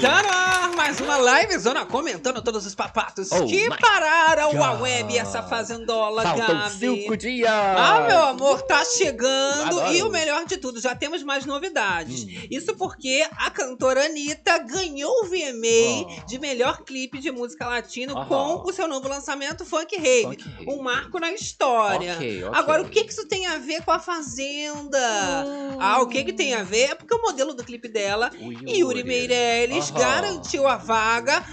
Estamos ao vivo! Tá no ar mais uma live zona comentando todos os papatos Oh que pararam a God. web essa fazendola, Faltam Gabi. cinco dias! Ah, meu amor, tá chegando Adoro. e o melhor de tudo, já temos mais novidades. Hum. Isso porque a cantora Anitta ganhou o VMA Oh. de melhor clipe de música latino Aham. com o seu novo lançamento Funk Rave. Um marco na história. Ok, ok. Agora, o que que isso tem a ver com a Fazenda? Ah, o que que tem a ver? É porque o modelo do clipe dela, O Yuri Meirelles, garantiu a vaga,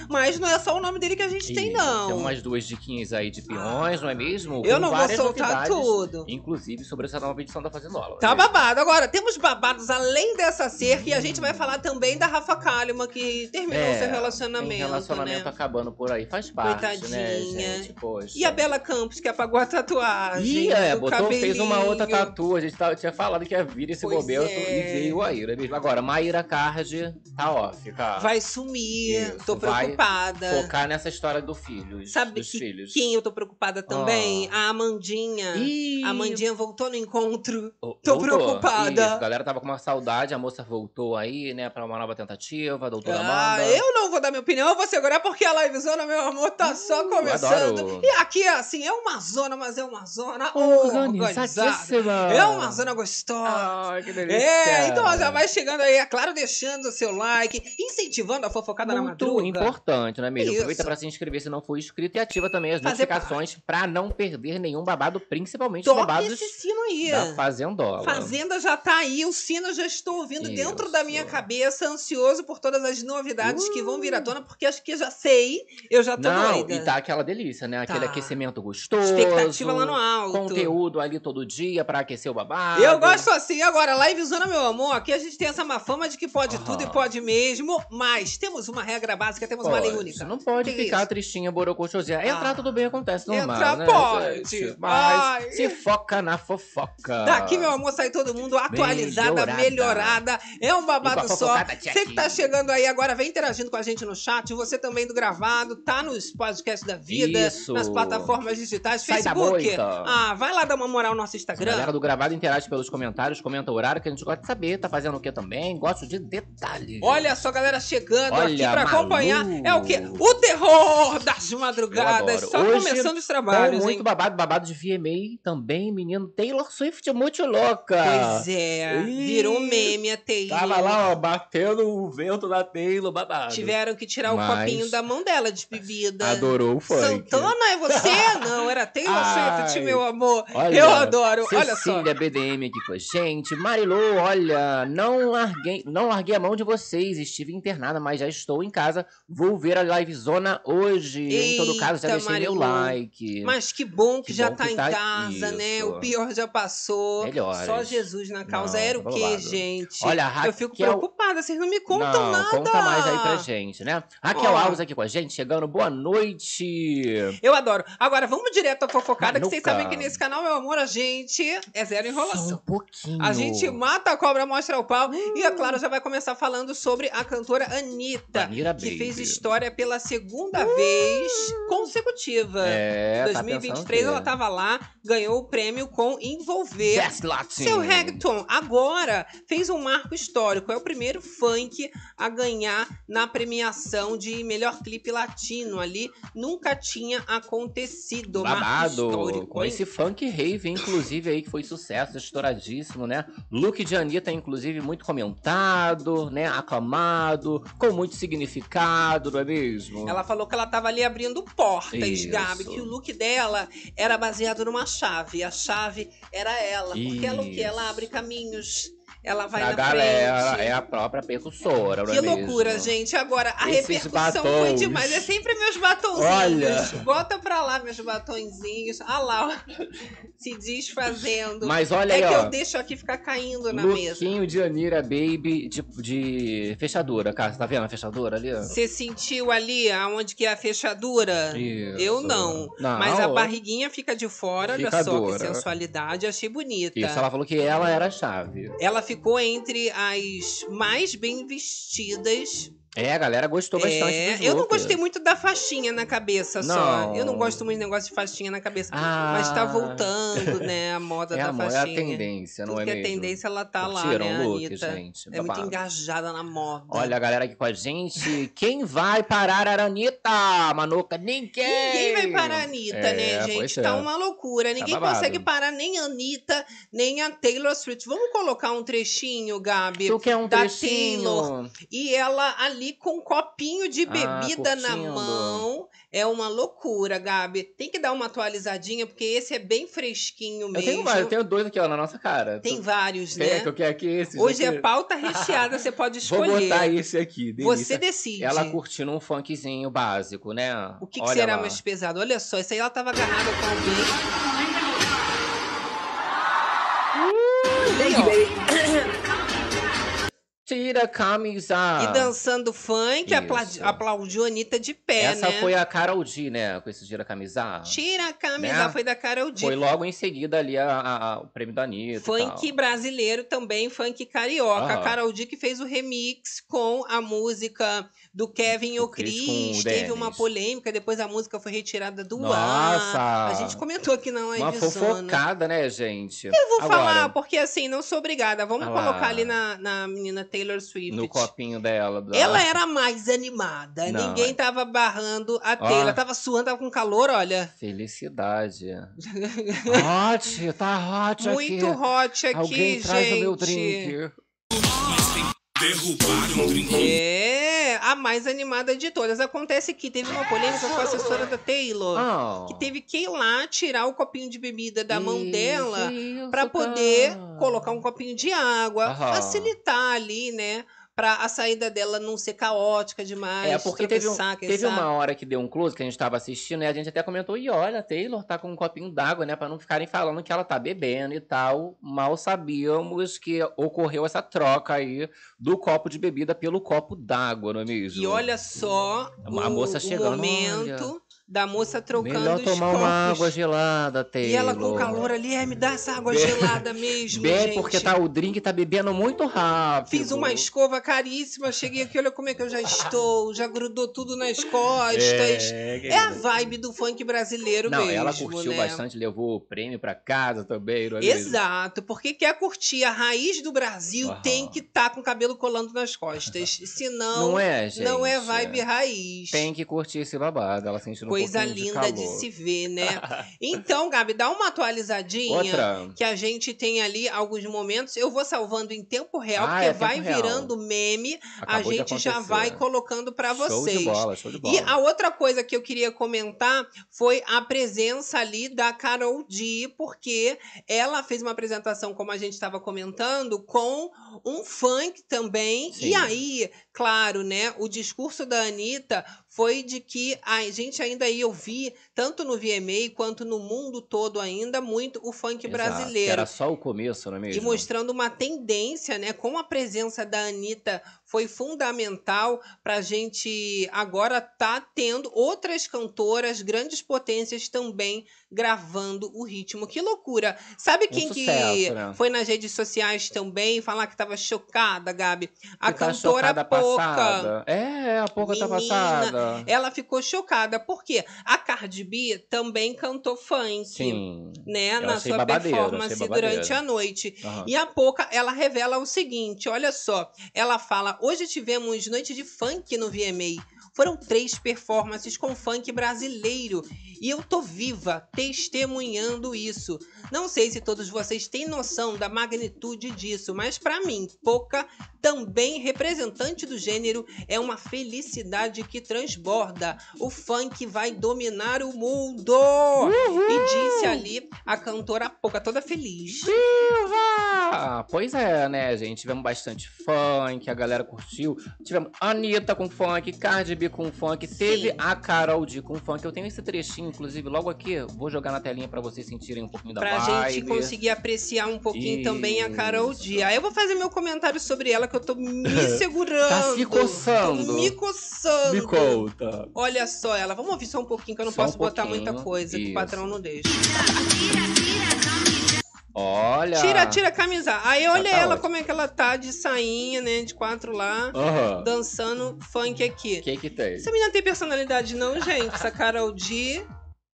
mas não é só o nome dele que a gente tem, Isso, não. Tem umas duas diquinhas aí de peões, não é mesmo? Eu Com não vou soltar tudo. Inclusive sobre essa nova edição da Fazendola. Tá né? babado. Agora, temos babados além dessa cerca e a gente vai falar também da Rafa Kalimann, que terminou É, seu relacionamento, Tem relacionamento né? acabando por aí, faz parte, né, Coitadinha. gente? Poxa. E a Bela Campos, que apagou a tatuagem. Ih, é, do botou, fez uma cabelinho. outra tatu. A gente tava- tinha falado que ia vir esse momento é. e veio aí, não é mesmo? Agora, Maíra Card tá off, cara. Vai sumir. Tô preocupada. Focar nessa história do filho. Sabe dos que filhos. quem eu tô preocupada também? A Amandinha. Ih, A Amandinha voltou no encontro. Ô, Tô voltou. preocupada. Isso, a galera tava com uma saudade, a moça voltou aí, né, pra uma nova tentativa, a doutora Ah, Amanda. eu não vou dar minha opinião, eu vou segurar porque a livezona, meu amor, tá só começando. adoro. E aqui, assim, é uma zona, mas é uma zona organizada. É uma zona gostosa. Ai, que delícia. É, então já vai chegando aí, é claro, deixando o seu like, incentivando a fofocada na Muito importante, não é mesmo? Isso. Aproveita pra se inscrever se não for inscrito e ativa também as Fazer notificações pra não perder nenhum babado, principalmente os Toque babados esse sino aí. da Fazendola. Fazenda já tá aí, o sino já estou ouvindo dentro da minha Isso. cabeça, ansioso por todas as novidades que vão vir à tona, porque acho que já sei, eu já tô Não, doida. e tá aquela delícia, né? Aquele Tá. aquecimento gostoso. Expectativa lá no alto. Conteúdo ali todo dia pra aquecer o babado. Eu gosto assim, agora, livezona, meu amor, aqui a gente tem essa má fama de que pode tudo e pode mesmo, mas temos uma regra básica, temos uma lei Pode, única. Não pode Que ficar isso? tristinha, borocochosinha. Entrar Ah. tudo bem, acontece normal, Entrar né, pode. Mas Ai. se foca na fofoca. Daqui, meu amor, sai todo mundo atualizada, melhorada. Melhorada. É um babado a só. Você que tá chegando aí agora, vem interagindo com a gente no chat. Você também do gravado, tá nos podcasts da vida, Isso. nas plataformas digitais, Sai Facebook. moita. Ah, vai lá dar uma moral no nosso A Instagram. galera do gravado interage pelos comentários, comenta o horário que a gente gosta de saber. Tá fazendo o que também? Gosto de detalhes. Olha só, galera, chegando Olha, aqui pra Malu. Acompanhar. É o quê? O terror das madrugadas. Só. Hoje, começando os trabalhos, muito hein? babado, babado de VMA também, menino. Taylor Swift muito louca. Pois é, Ih, virou meme a Taylor. Tava lá, ó, batendo o vento da Taylor, babado. Tiveram que tirar o Mas- copinho da mão dela de bebida. Adorou o funk. Santana, é você? Não, era Taylor Swift, Ai. meu amor. Olha, Eu adoro, olha só. Cecília BDM aqui com a gente. Marilu, olha, não larguei, não larguei a mão de vocês. Estive internada, mas já estou em casa. Vou ver a livezona hoje. em todo caso, já Eita, deixei meu Marilu. like. Mas que bom que, Que já bom tá que em tá- casa, né? isso. O pior já passou. Melhores. Só Jesus na causa. Não, Era o quê, gente? Olha, a Raquel... Eu fico preocupada, vocês não me contam não, nada. conta mais aí pra gente, né? Raquel Ó. Alves aqui com a gente, chegando. Boa noite. Eu adoro. Agora, vamos direto à fofocada, que vocês Manuca. sabem que nesse canal, meu amor, a gente é zero Só um enrolação. pouquinho. A gente mata a cobra, mostra o pau. E, é claro, já vai começar falando sobre a cantora Anitta. Que Baby. fez história pela segunda vez consecutiva. É, Em tá 2023 pensando ela que- tava lá, ganhou o prêmio com Envolver. Best Latin. Seu reggaeton agora fez um marco histórico. É o primeiro funk a ganhar na premiação de melhor clipe latino ali. Nunca tinha acontecido. Marco Babado, histórico. com hein? esse funk rave, inclusive, aí, que foi sucesso, estouradíssimo, né? Look de Anitta, inclusive, muito comentado, né? Aclamado, com muito significado, não é mesmo? Ela falou que ela tava ali abrindo portas, Isso. Gabi, que o look dela era baseado numa chave. A chave era ela. Porque ela o quê? Isso. Ela abre caminhos. Ela vai a na galera frente. é a própria percussora, não Que é loucura, mesmo? gente. Agora, a Esses repercussão foi batons. demais. É sempre meus batonzinhos. Olha. Bota pra lá meus batonzinhos. Ah lá, ó. Se desfazendo. Mas olha é aí, que ó. eu deixo aqui ficar caindo na mesa. Lookinho de Anira Baby de, de fechadura, cara. Você tá vendo a fechadura ali? ó? Você sentiu ali aonde que é a fechadura? Isso. Eu não. Não, Mas a barriguinha fica de fora, olha Fica só que dura. sensualidade. Achei bonita. Isso, ela falou que ela era a chave. Ela ficou entre as mais bem vestidas É, a galera gostou bastante É, eu não gostei muito da faixinha na cabeça só. Não. Eu não gosto muito de negócio de faixinha na cabeça. Ah. Mas tá voltando, né, a moda É, da amor, é a faixinha. tendência, não Tudo é que é mesmo? tendência, ela tá lá, Curtiram né, o look, Anitta? gente? É muito engajada na moda. Olha a galera aqui com a gente. Quem vai parar a Anitta? Manuca, ninguém! Ninguém vai parar a Anitta, É, né, gente? é. Tá uma loucura. Ninguém babado. consegue parar nem a Anitta, nem a Taylor Swift. Vamos colocar um trechinho, Gabi? Tu quer um da trechinho? Taylor. E ela ali com um copinho de Ah, bebida na curtindo. mão. É uma loucura, Gabi. Tem que dar uma atualizadinha, porque esse é bem fresquinho Eu mesmo. tenho, vários, eu tenho dois aqui, ó, na nossa cara. Tem vários, é né? que eu quero aqui? Esses Hoje é pauta recheada, você pode Vou escolher. botar esse aqui. delícia. Você decide. Ela curtindo um funkzinho básico, né? O que, que será lá. mais pesado? Olha só, isso aí ela tava agarrada com alguém. Aí, ó. Tira a camisa. E dançando funk, aplaudi- aplaudiu a Anitta de pé, Essa né? foi a Carol D, né? Com esse tira a camisa. Tira a camisa, Né? foi da Carol D. Foi logo em seguida ali a- a- a- o prêmio da Anitta. Funk brasileiro também, funk carioca. A. Carol D que fez o remix com a música do Kevin e o Chris Chris. Teve uma polêmica, depois a música foi retirada do Nossa! ar. A gente comentou aqui na Uma live zona. fofocada, né, gente? Eu vou Agora, falar, porque assim, não sou obrigada. Vamos Ah colocar ali na, na menina Taylor Swift. No copinho dela. da- Ela era mais animada. Não, Ninguém é. tava barrando a Ó. Taylor. Tava suando, tava com calor, olha. Felicidade. hot, tá hot Muito aqui. hot aqui, Alguém gente. traz o meu drink. Derrubaram um drink. É, a mais animada de todas. Acontece que teve uma polêmica com a assessora da Taylor. Ah. Que teve que ir lá tirar o copinho de bebida da mão Isso, dela para poder colocar um copinho de água, facilitar ali, né? Pra a saída dela não ser caótica demais. É, porque teve, um- teve sabe. uma hora que deu um close que a gente tava assistindo e a gente até comentou, e olha, a Taylor tá com um copinho d'água, né? Pra não ficarem falando que ela tá bebendo e tal. Mal sabíamos que ocorreu essa troca aí do copo de bebida pelo copo d'água, não é mesmo? E olha só A o, moça o chegando, momento da moça trocando Melhor os tomar copos. uma água gelada, Taylor. E ela com calor ali, é, me dá essa água Bebe- gelada mesmo, Bebe gente. porque tá, o drink tá bebendo muito rápido. Fiz uma escova caríssima, cheguei aqui, olha como é que eu já estou, já grudou tudo nas costas. É, a vibe do funk brasileiro Não, mesmo, ela curtiu né? bastante, levou o prêmio pra casa também, é? Exato, porque quer curtir a raiz do Brasil, tem que estar com o cabelo colando nas costas. Senão, Não é, gente? não é vibe raiz. Tem que curtir esse babado, ela sentindo um Coisa de linda de, calor. se ver, né? Então, Gabi, dá uma atualizadinha. Outra. Que a gente tem ali alguns momentos. Eu vou salvando em tempo real, Ah, porque é vai real. virando meme. Acabou a de gente já vai colocando para Show vocês. de bola, show de bola. E a outra coisa que eu queria comentar foi a presença ali da Carol D, porque ela fez uma apresentação, como a gente estava comentando, com um funk também. Sim. E aí, claro, né, o discurso da Anitta foi de que a gente ainda ia ouvir, tanto no VMA quanto no mundo todo ainda, muito o funk Exato, brasileiro. Era só o começo, não é mesmo? E mostrando uma tendência, né? Com a presença da Anitta foi fundamental para a gente agora tá tendo outras cantoras, grandes potências também gravando o ritmo. Que loucura! Sabe Um quem que sucesso, né? foi nas redes sociais também falar que estava chocada, Gabi? A Que tá cantora chocada Poca. passada. É, a Poca tá Menina, passada. Ela ficou chocada, porque a Cardi B também cantou funk. Sim. Né, Eu na sua performance durante a noite. Aham. E a Poca, ela revela o seguinte, olha só. Ela fala, hoje tivemos noite de funk no VMA. Foram três performances com funk brasileiro. E eu tô viva, testemunhando isso. Não sei se todos vocês têm noção da magnitude disso, mas para mim, Poca, também representante do gênero, é uma felicidade que transborda. O funk vai dominar o mundo! E disse ali a cantora Poca, toda feliz. Ah, pois é, né, gente? Tivemos bastante funk, a galera curtiu. Tivemos Anitta com funk, Cardi B com funk, teve Sim. a Carol D com funk. Eu tenho esse trechinho, inclusive, logo aqui. Vou jogar na telinha pra vocês sentirem um pouquinho da Pra vibe. gente conseguir apreciar um pouquinho também a Carol D. Isso. Aí eu vou fazer meu comentário sobre ela, que eu tô me segurando. Tá se coçando. Tô me coçando. Me conta. Olha só ela. Vamos ouvir só um pouquinho, que eu não Só um posso botar pouquinho, muita coisa, que o isso. patrão não deixa. Olha. Tira, tira a camisa. Aí Já olha tá ela ótimo. como é que ela tá de sainha, né? De quatro lá, Aham. dançando funk aqui. O que que tem? Essa menina tem personalidade, não, gente. Essa Carol D.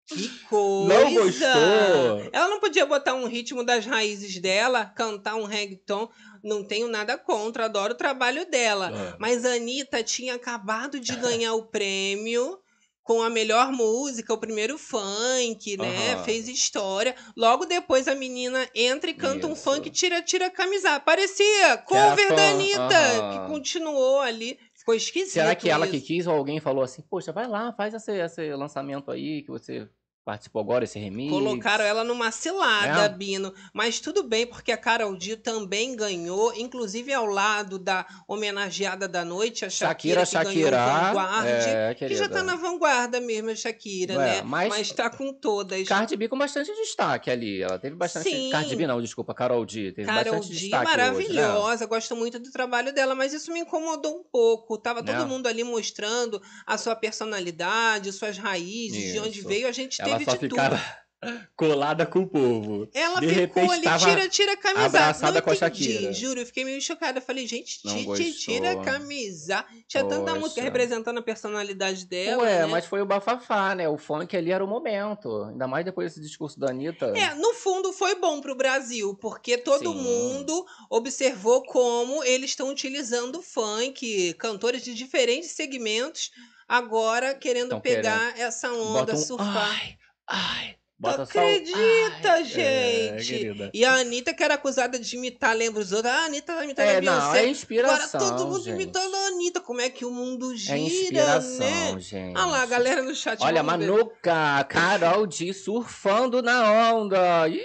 Que coisa! Não gostou? Ela não podia botar um ritmo das raízes dela, cantar um reggaeton. Não tenho nada contra, adoro o trabalho dela. Mas a Anitta tinha acabado de ganhar o prêmio com a melhor música, o primeiro funk, né? Aham. Fez história. Logo depois a menina entra e canta um Isso. funk, tira, tira a camisa. Parecia cover fã, da Anitta, aham. que continuou ali. Ficou esquisito. Será que ela que isso. quis ou alguém falou assim, poxa, vai lá, faz esse, esse lançamento aí que você participou agora, esse remix? Colocaram ela numa cilada, É? Bino. Mas tudo bem, porque a Carol D também ganhou, inclusive ao lado da homenageada da noite, a Shakira, Shakira, que ganhou Shakira. Vanguard. É, que já tá na vanguarda mesmo, a Shakira, Ué, né? mas- Mas tá com todas. Cardi B com bastante destaque ali. Ela teve bastante. Sim. Cardi B não, desculpa, Carol D. Teve Carol bastante D, destaque. Hoje, né? maravilhosa, gosto muito do trabalho dela, mas isso me incomodou um pouco. Tava todo Né? mundo ali mostrando a sua personalidade, suas raízes, de onde Isso. veio. A gente Ela teve só ficava tudo. colada com o povo. Ela De ficou repente ali, tira, tira a camisa. abraçada não com a Shakira. juro, eu fiquei meio chocada. Falei, gente, Não ti- ti- gostou. tira a camisa. Tinha tanta Poxa. música representando a personalidade dela. Ué, né? mas foi o bafafá, né? O funk ali era o momento. Ainda mais depois desse discurso da Anitta. É, no fundo foi bom pro Brasil, porque todo Sim. mundo observou como eles estão utilizando o funk, cantores de diferentes segmentos, agora querendo pegar essa onda, um, surfar. Ai, ai. Bota só o acredita, ai. gente? É. E a Anitta, que era acusada de imitar, lembra os outros? Ah, a Anitta tá imitando a É, não, Beyoncé. é inspiração. Agora todo mundo gente. imitando a Anitta. Como é que o mundo gira, É inspiração, né? gente. Ah lá, a galera no chat. Olha. Manuca, Carol D surfando na onda. Ih,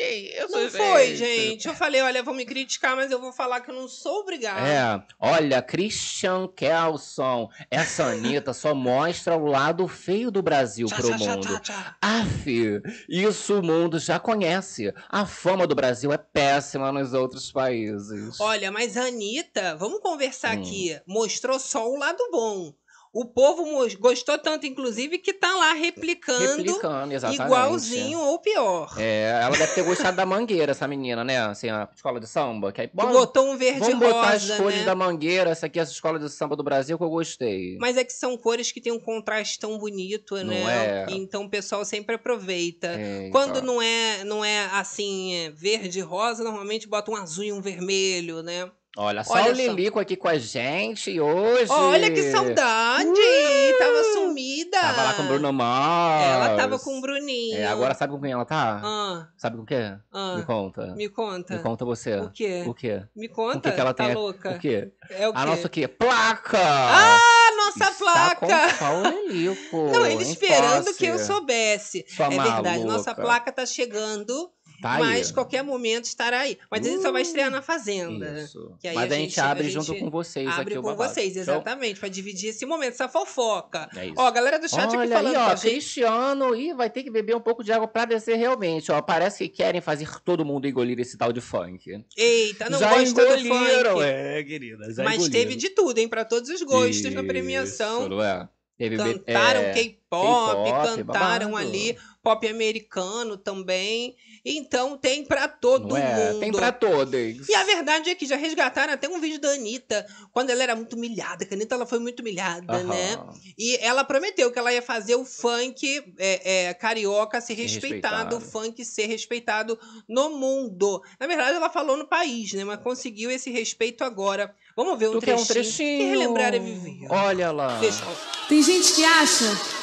que isso, Não foi, gente. Eu falei, olha, vão me criticar, mas eu vou falar que eu não sou obrigada. É, olha, Christian Kelson, essa Anitta só mostra o lado feio do Brasil Tchá, pro tchá, mundo. tchá, tchá. Aff, isso o mundo já conhece. A fama do Brasil é péssima nos outros países. Olha, mas a Anitta, vamos conversar Hum. aqui, mostrou só o lado bom. O povo gostou tanto, inclusive, que tá lá replicando, Replicando, igualzinho ou pior. É, ela deve ter gostado da mangueira, essa menina, né? Assim, a escola de samba. Que aí, bom, Botou um verde vamos botar as rosa, cores né? da mangueira, essa aqui, essa escola de samba do Brasil que eu gostei. Mas é que são cores que tem um contraste tão bonito, Não né? é? Então o pessoal sempre aproveita. Eita. Quando não é, não é assim, é verde e rosa, normalmente bota um azul e um vermelho, né? Olha, só Olha o só. Lilico aqui com a gente hoje. Olha que saudade! Uh! Tava sumida! Tava lá com o Bruno Mars. Ela tava com o Bruninho. É, agora sabe com quem ela tá? Ah, Sabe com o quê? ah, Me conta. me conta. Me conta você. O quê? O quê? Me conta. O que que ela tá tem? louca? O quê? É o quê? A nossa o quê? Placa! Ah, nossa Está placa! com só o Lilico. Não, ele esperando que eu posse. soubesse. Sua é verdade, maluca. nossa placa tá chegando, Tá aí. mas qualquer momento estará aí. Mas ele só vai Uh, estrear na Fazenda. Isso. Que aí Mas a a gente, gente- abre a junto gente com vocês Abre aqui o com babado. vocês, exatamente, pra dividir esse momento, essa fofoca. É isso. Ó, a galera do chat aqui Olha falando aí, com ó, gente. Cristiano, e vai ter que beber um pouco de água pra descer realmente, ó. Parece que querem fazer todo mundo engolir esse tal de funk. Eita, não Já gosta do engoliram, funk. é, querida, já Mas engoliram. teve de tudo, hein? Pra todos os gostos na Isso, premiação. não é? Teve Cantaram é, K-pop, K-pop, cantaram babado. ali pop americano também. Então tem pra todo não é? mundo. Tem pra todos. E a verdade é que já resgataram até um vídeo da Anitta, quando ela era muito humilhada, que a Anitta ela foi muito humilhada, Aham. né? E ela prometeu que ela ia fazer o funk é, é, carioca ser respeitado, o funk ser respeitado no mundo. Na verdade, ela falou no país, né? Mas conseguiu esse respeito agora. Vamos ver um Tu trechinho. um trechinho? Que relembrar é viver. Olha lá. Deixa. Tem gente que acha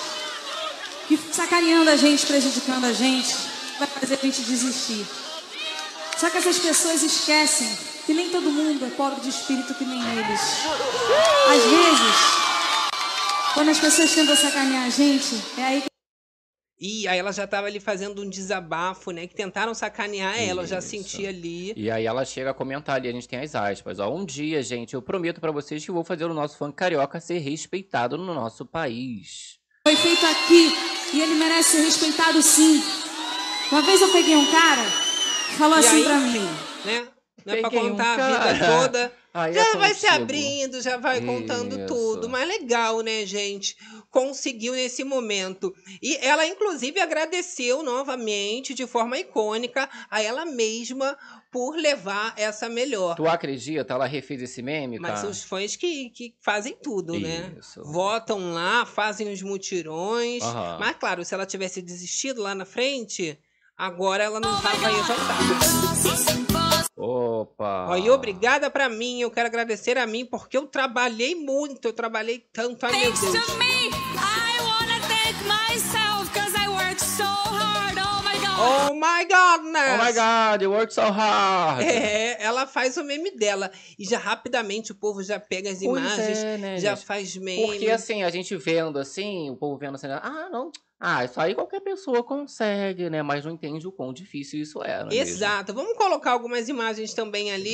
que sacaneando a gente, prejudicando a gente, vai fazer a gente desistir. Só que essas pessoas esquecem que nem todo mundo é pobre de espírito que nem eles. Às vezes, quando as pessoas tentam sacanear a gente, é aí que E aí ela já tava ali fazendo um desabafo, né? Que tentaram sacanear ela, eu já Isso. senti ali. E aí ela chega a comentar ali, a gente tem as aspas. Ó, um dia, gente, eu prometo pra vocês que vou fazer o nosso funk carioca ser respeitado no nosso país. Foi feito aqui e ele merece ser respeitado sim. Uma vez eu peguei um cara que falou e assim aí, pra mim. né? Não é pra Peguei um contar a vida toda. Aí é Já vai se abrindo, já vai contando Isso. tudo. Mas legal, né, gente? Conseguiu nesse momento. E ela, inclusive, agradeceu novamente, de forma icônica, a ela mesma por levar essa melhor. Tu acredita? Ela refez esse meme, Mas cara? são os fãs que, que fazem tudo, né? Isso. Votam lá, fazem os mutirões. Aham. Mas, claro, se ela tivesse desistido lá na frente, agora ela não estava exaltada. Opa! Ó, e obrigada pra mim, eu quero agradecer a mim, porque eu trabalhei muito, eu trabalhei tanto, ai meu Thanks Deus. to me, I wanna thank myself because I worked so hard. Oh my god. Oh my goodness! Oh my god, you work so hard! É, ela faz o meme dela. E já rapidamente o povo já pega as Pois imagens, é, né, já gente? faz meme. Porque assim, a gente vendo assim, o povo vendo assim, ah, não. Ah, isso aí qualquer pessoa consegue, né? Mas não entende o quão difícil isso é, é mesmo? Exato. Vamos colocar algumas imagens também ali.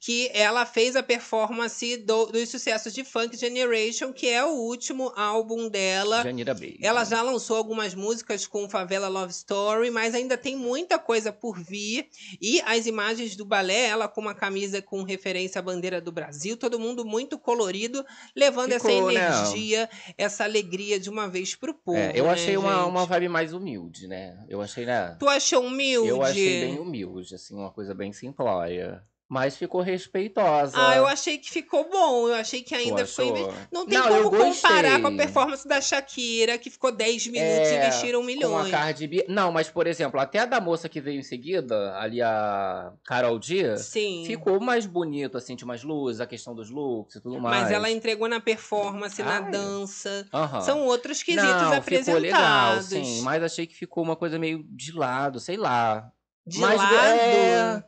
Que ela fez a performance do- dos sucessos de Funk Generation, que é o último álbum dela. Janira Baby. Ela já lançou algumas músicas com Favela Love Story, mas ainda tem muita coisa por vir. E as imagens do balé, ela com uma camisa com referência à bandeira do Brasil, todo mundo muito colorido, levando essa Ficou, né? energia, essa alegria de uma vez pro povo. É, eu né, achei uma, uma vibe mais humilde, né? Eu achei, né? Tu achou humilde? Eu achei bem humilde, assim, uma coisa bem simplória. Mas ficou respeitosa. Ah, eu achei que ficou bom. Eu achei que ainda inve- Não tem Não, como comparar com a performance da Shakira, que ficou 10 minutos e É, investiram Com a milhões. Cardi B. Não, mas, por exemplo, até a da moça que veio em seguida, ali a Carol D, Sim. ficou mais bonito, assim, tinha mais luz, a questão dos looks e tudo mais. Mas ela entregou na performance, na Ai. dança. Aham. São outros quesitos Não, apresentados. ficou legal, sim. Mas achei que ficou uma coisa meio de lado, sei lá. De Mas, lado? é,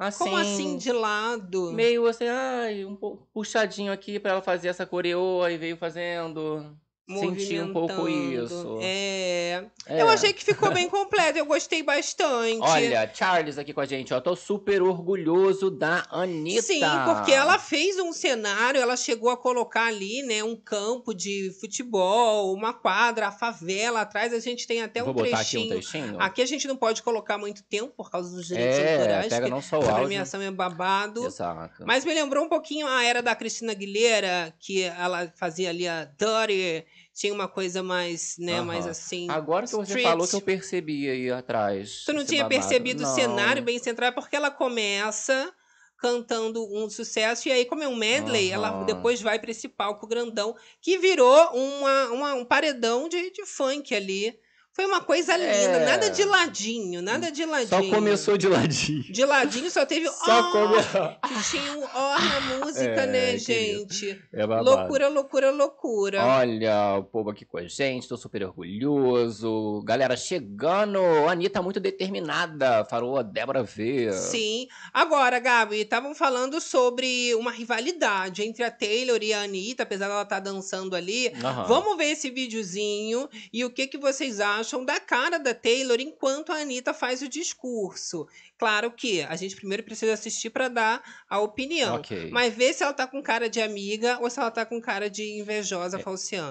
assim, Como assim de lado? Meio assim, ai, um pouco puxadinho aqui pra ela fazer essa coreoa e veio fazendo. Senti um pouco isso. É. É. Eu achei que ficou bem completo, eu gostei bastante. Olha, Charles aqui com a gente, ó. Tô super orgulhoso da Anitta. Sim, porque ela fez um cenário, ela chegou a colocar ali, né, um campo de futebol, uma quadra, a favela atrás. A gente tem até Vou um botar aqui um trechinho. trechinho. Aqui a gente não pode colocar muito tempo por causa dos direitos é, autorais. pega não só o a premiação é babado. Exato. Mas me lembrou um pouquinho a era da Cristina Aguilera, que ela fazia ali a Dirty, tinha uma coisa mais, né, Aham. mais assim. Agora que você street. falou que eu percebi aí atrás. Tu não tinha babado. percebido Não. o cenário bem central, porque ela começa cantando um sucesso, e aí, como é um medley, ela Aham. depois vai pra esse palco grandão, que virou uma, uma- um paredão de, de funk ali. Foi uma coisa linda, É. nada de ladinho, nada de Só ladinho. começou de ladinho. De ladinho só teve Só ó, começou. que tinha um ó na música, É, né, gente? É. Loucura, loucura, loucura. Olha, o povo aqui com a gente, tô super orgulhoso. Galera chegando, a Anitta muito determinada, falou a Débora V. Sim. Agora, Gabi, estavam falando sobre uma rivalidade entre a Taylor e a Anitta, apesar dela estar dançando ali. Aham. Vamos ver esse videozinho e o que, que vocês acham da cara da Taylor enquanto a Anitta faz o discurso. Claro que a gente primeiro precisa assistir para dar a opinião. Ok. Mas ver se ela tá com cara de amiga ou se ela tá com cara de invejosa. É,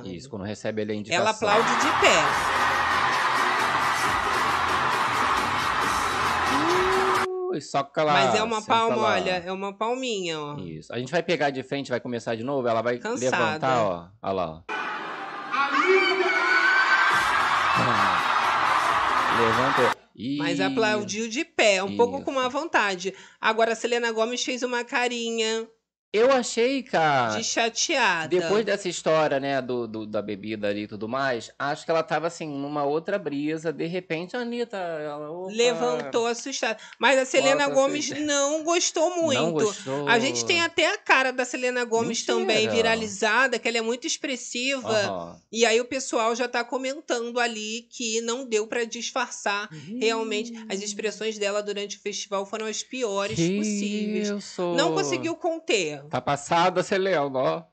Isso, quando recebe ele a indicação. Ela aplaude de pé. Ui, soca lá. Mas é uma palma, lá. olha, é uma palminha, ó. Isso. A gente vai pegar de frente, vai começar de novo, ela vai Cansada. levantar, ó. Olha lá, ó. Levantou. Mas aplaudiu de pé, um pouco Isso. com má vontade. Agora a Selena Gomes fez uma carinha Eu achei, cara. de chateada. Depois dessa história, né, do, do- da bebida ali e tudo mais, acho que ela tava assim, numa outra brisa. De repente, a Anitta, ela. opa, Levantou assustada. Mas a Selena Nossa, Gomes assim, não gostou muito. Não gostou. A gente tem até a cara da Selena Gomes Mentira. também viralizada, que ela é muito expressiva. Aham. E aí o pessoal já tá comentando ali que não deu pra disfarçar. Realmente, as expressões dela durante o festival foram as piores Que possíveis. Isso. Não conseguiu conter. Tá passada, Selena, ó.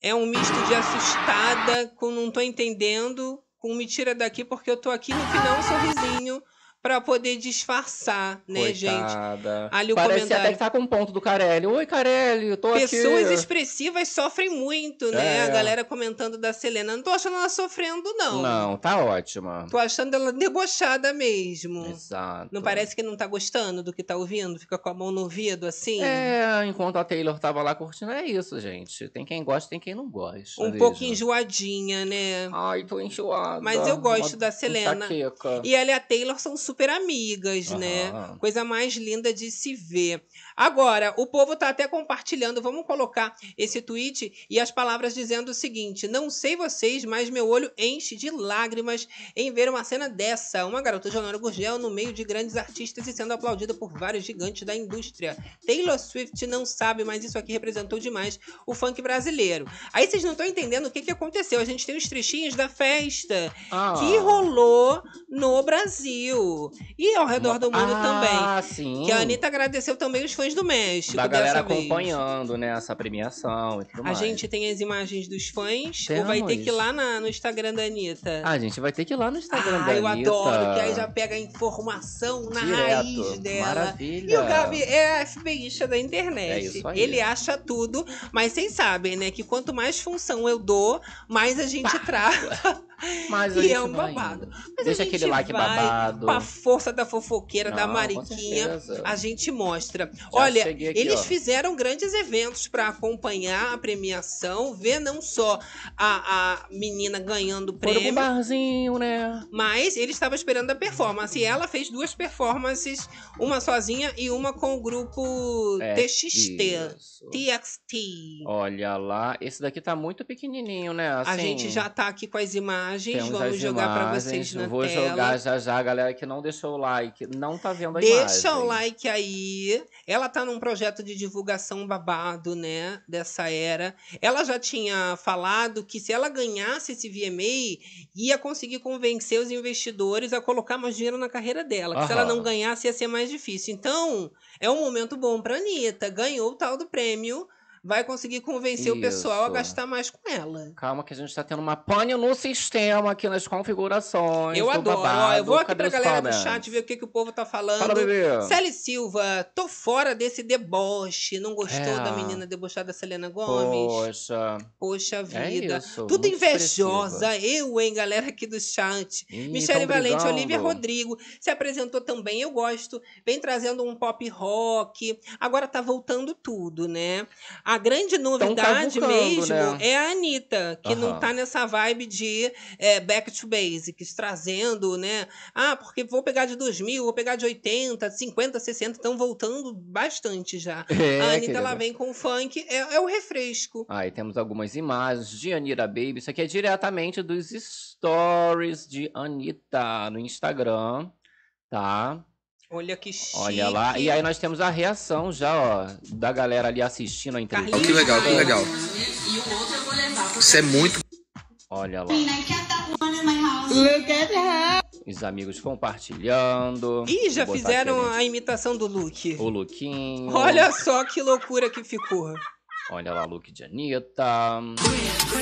É um misto de assustada com não tô entendendo, com me tira daqui porque eu tô aqui no final um sorrisinho pra poder disfarçar, né, gente? Coitada. Ali o Parece comentário. até que tá com um ponto do Carelli. Oi, Carelli, eu tô Pessoas aqui. expressivas sofrem muito, né? É. A galera comentando da Selena. Não tô achando ela sofrendo, não. Não, tá ótima. Tô achando ela debochada mesmo. Exato. Não parece que não tá gostando do que tá ouvindo? Fica com a mão no ouvido, assim? É, enquanto a Taylor tava lá curtindo, é isso, gente. Tem quem gosta, tem quem não gosta. Um veja. pouco enjoadinha, né? Ai, tô enjoada. Mas eu gosto Uma da Selena. enxaqueca. E ela e a Taylor são super amigas, né? Aham. Coisa mais linda de se ver. Agora, o povo tá até compartilhando. Vamos colocar esse tweet e as palavras dizendo o seguinte: Não sei vocês, mas meu olho enche de lágrimas em ver uma cena dessa. Uma garota de Honório Gurgel no meio de grandes artistas e sendo aplaudida por vários gigantes da indústria. Taylor Swift não sabe, mas isso aqui representou demais o funk brasileiro. Aí vocês não estão entendendo o que, que aconteceu. A gente tem os trechinhos da festa Ah. que rolou no Brasil e ao redor do mundo também. Ah, sim. Que a Anitta agradeceu também os fãs do México. da galera vez. acompanhando, né, essa premiação e tudo A mais. gente tem as imagens dos fãs ou vai ter Temos. que ir lá na- no Instagram da Anitta? Ah, a gente vai ter que ir lá no Instagram Ah, da eu Anitta. adoro, que aí já pega a informação na Direto. raiz dela. Maravilha. E o Gabi é a FBIsta da internet. É isso aí. Ele acha tudo, mas vocês sabem, né, que quanto mais função eu dou, mais a gente trata. Mas a E é um vai babado. Mas Deixa a aquele like vai babado. Com a força da fofoqueira, da Não, com Mariquinha, a gente mostra. Já Olha, aqui, eles ó. fizeram grandes eventos para acompanhar a premiação, ver não só a, a menina ganhando prêmio, barzinho, né? mas ele estava esperando a performance. E ela fez duas performances, uma sozinha e uma com o grupo É, TXT. isso. TXT. Olha lá, esse daqui tá muito pequenininho, né? a Assim, gente já tá aqui com as imagens, temos vamos jogar para imagens, vocês na Vou tela. jogar já já, a galera que não deixou o like, não tá vendo a Deixa imagem. o like aí. Ela tá num projeto de divulgação babado, né? Dessa era. Ela já tinha falado que se ela ganhasse esse VMA, ia conseguir convencer os investidores a colocar mais dinheiro na carreira dela. Que se ela não ganhasse, ia ser mais difícil. Então, é um momento bom pra Anitta. Ganhou o tal do prêmio. Vai conseguir convencer o pessoal a Isso. gastar mais com ela. Calma que a gente tá tendo uma pane no sistema aqui nas configurações. Eu do adoro. Babado. eu vou aqui pra os galera do chat ver o que, que o povo tá falando. Fala, bebê. Celi Silva, tô fora desse deboche. Não gostou É. da menina debochada Selena Gomes? Poxa. Poxa É vida. isso, Tudo invejosa. Eu, hein, galera aqui do chat. Ih, Michele Valente. Olivia Rodrigo. Se apresentou também, eu gosto. Vem trazendo um pop rock. Agora tá voltando tudo, né? A grande novidade mesmo né? é a Anitta, que não Aham. tá nessa vibe de é, back to basics, trazendo, né? Ah, porque vou pegar de 2000, vou pegar de 80, 50, 60. Estão voltando bastante já. É, a Anitta, querida. ela vem com o funk, é, é o refresco. Aí temos algumas imagens de Anira Baby. Isso aqui é diretamente dos stories de Anitta no Instagram, tá? Olha que chique. Olha lá. E aí nós temos a reação já, ó, da galera ali assistindo a entrevista. Carlinhos Que legal, que legal. Isso é muito Olha lá. Os amigos compartilhando. Ih, já fizeram a imitação do look. O lookinho. Olha só que loucura que ficou. Olha lá, look de Anitta.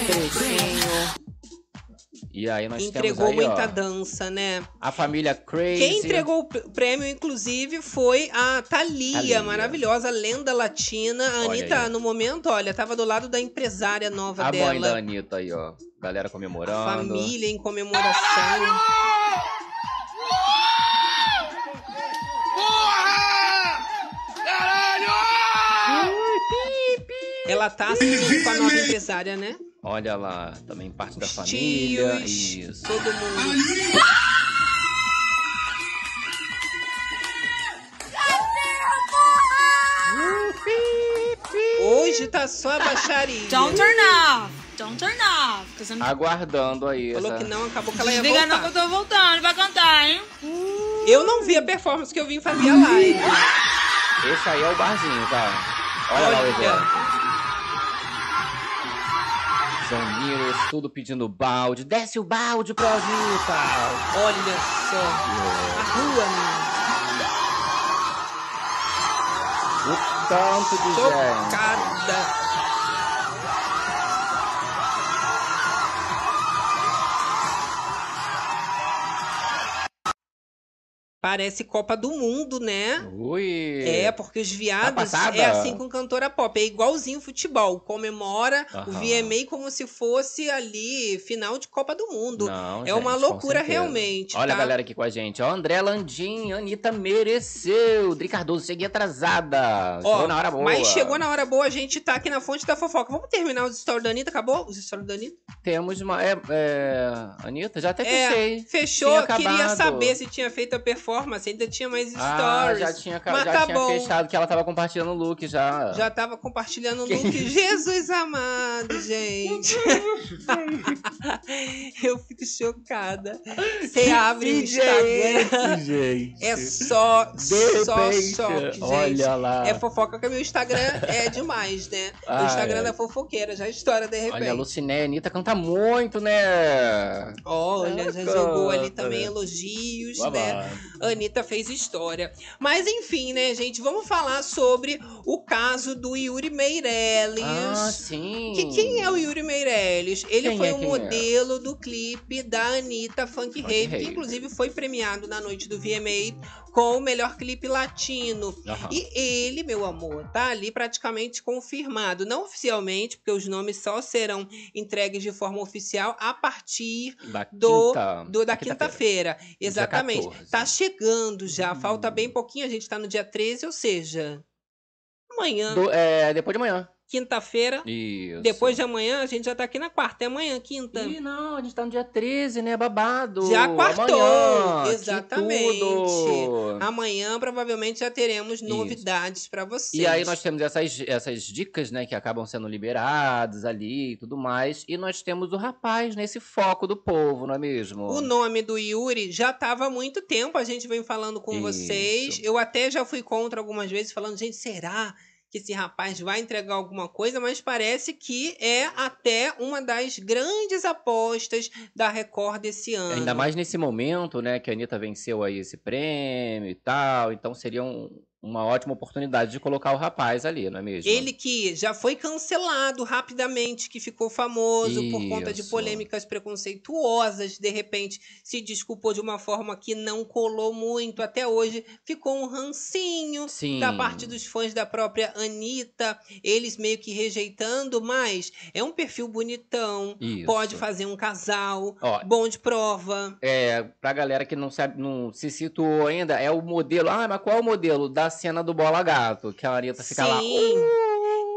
Trechinho. E aí nós Entregou temos aí, muita ó, dança, né? a família Crazy. Quem entregou o prêmio, inclusive, foi a Thalia, Thalia. maravilhosa, lenda latina. A Olha Anitta, aí. no momento, olha, tava do lado da empresária nova A dela. mãe da Anitta aí, ó. Galera A comemorando. família em comemoração. Ela tá assim com a nova empresária, né? Olha lá, também parte da Os família. tios, Isso. todo mundo. Hoje tá só a baixaria. Don't turn off. Don't turn off. I'm... Aguardando aí. Falou essa- que não, acabou que ela ia Desliga não que eu voltar. tô voltando pra cantar, hein? Eu não vi a performance que eu vim fazer a live. Esse aí é o barzinho, tá? Olha, lá o Olha. Zaniros, tudo pedindo balde. Desce o balde pra Anitta. Olha só. A rua, menina. O tanto de gente. Parece Copa do Mundo, né? Ui. É, porque os viados passada. é assim com cantora pop, é igualzinho futebol, comemora o Aham. VMA como se fosse ali final de Copa do Mundo. Não, é uma gente, com loucura realmente, Olha tá? a galera aqui com a gente. Ó, André Landim, Anitta mereceu. Dri Cardoso, cheguei atrasada. Ó, Chegou na hora boa. Mas chegou na hora boa, a gente tá aqui na fonte da fofoca. Vamos terminar os stories da Anitta? Acabou os stories da Anitta? Temos uma. É, é, Anitta, já até É, fechei. Fechou, Tinha queria saber se tinha feito a performance, ainda tinha mais stories. Ah, já tinha, Mas já tá tinha fechado que ela tava compartilhando o look já. Já tava compartilhando o look. Jesus amado, gente. Eu fico chocada. Você abre o Instagram. gente. É só, De só repente, gente. olha lá. É fofoca que meu Instagram é demais, né? o Ai, Instagram ai. da fofoqueira, já estoura de repente. Olha, a Luciné, a Anitta canta muito, né? Olha, já Canta, jogou ali também elogios, né? A Anitta fez história. Mas enfim, né, gente? Vamos falar sobre o caso do Yuri Meirelles. Ah, sim. Que quem é o Yuri Meirelles? Ele Quem foi é, o é? modelo do clipe da Anitta Funk, Funk Rave, que inclusive foi premiado na noite do VMA com o melhor clipe latino. Aham. E ele, meu amor, tá ali praticamente confirmado. Não oficialmente, porque os nomes só serão entregues de forma oficial a partir Da do- quinta, do, da quinta-feira. quinta-feira. Exatamente. 14. Tá chegando já, Hum. falta bem pouquinho, a gente tá no dia 13, ou seja, amanhã, Do- é, depois de amanhã. Quinta-feira. Isso. Depois de amanhã, a gente já tá aqui na quarta. É amanhã, quinta. Ih, não, a gente tá no dia 13, né? Babado. Já quartou, Amanhã, exatamente. Amanhã, provavelmente, já teremos novidades pra vocês. E aí nós temos essas, essas dicas, né, que acabam sendo liberadas ali e tudo mais. E nós temos o rapaz nesse foco do povo, não é mesmo? O nome do Yuri já estava há muito tempo, a gente vem falando com Isso. vocês. Eu até já fui contra algumas vezes, falando, gente, será que esse rapaz vai entregar alguma coisa? Mas parece que é até uma das grandes apostas da Record desse ano. Ainda mais nesse momento, né, que a Anitta venceu aí esse prêmio e tal. Então seria um- uma ótima oportunidade de colocar o rapaz ali, não é mesmo? Ele que já foi cancelado rapidamente, que ficou famoso por conta de Isso. polêmicas preconceituosas, de repente se desculpou de uma forma que não colou muito. Até hoje ficou um rancinho Sim. da parte dos fãs da própria Anitta, eles meio que rejeitando, mas é um perfil bonitão, Isso. pode fazer um casal, Ó, bom de prova. É, pra galera que não sabe, não se situou ainda, é o modelo. Ah, mas qual é o modelo da cena do Bola Gato? Que a Anitta fica lá. Sim.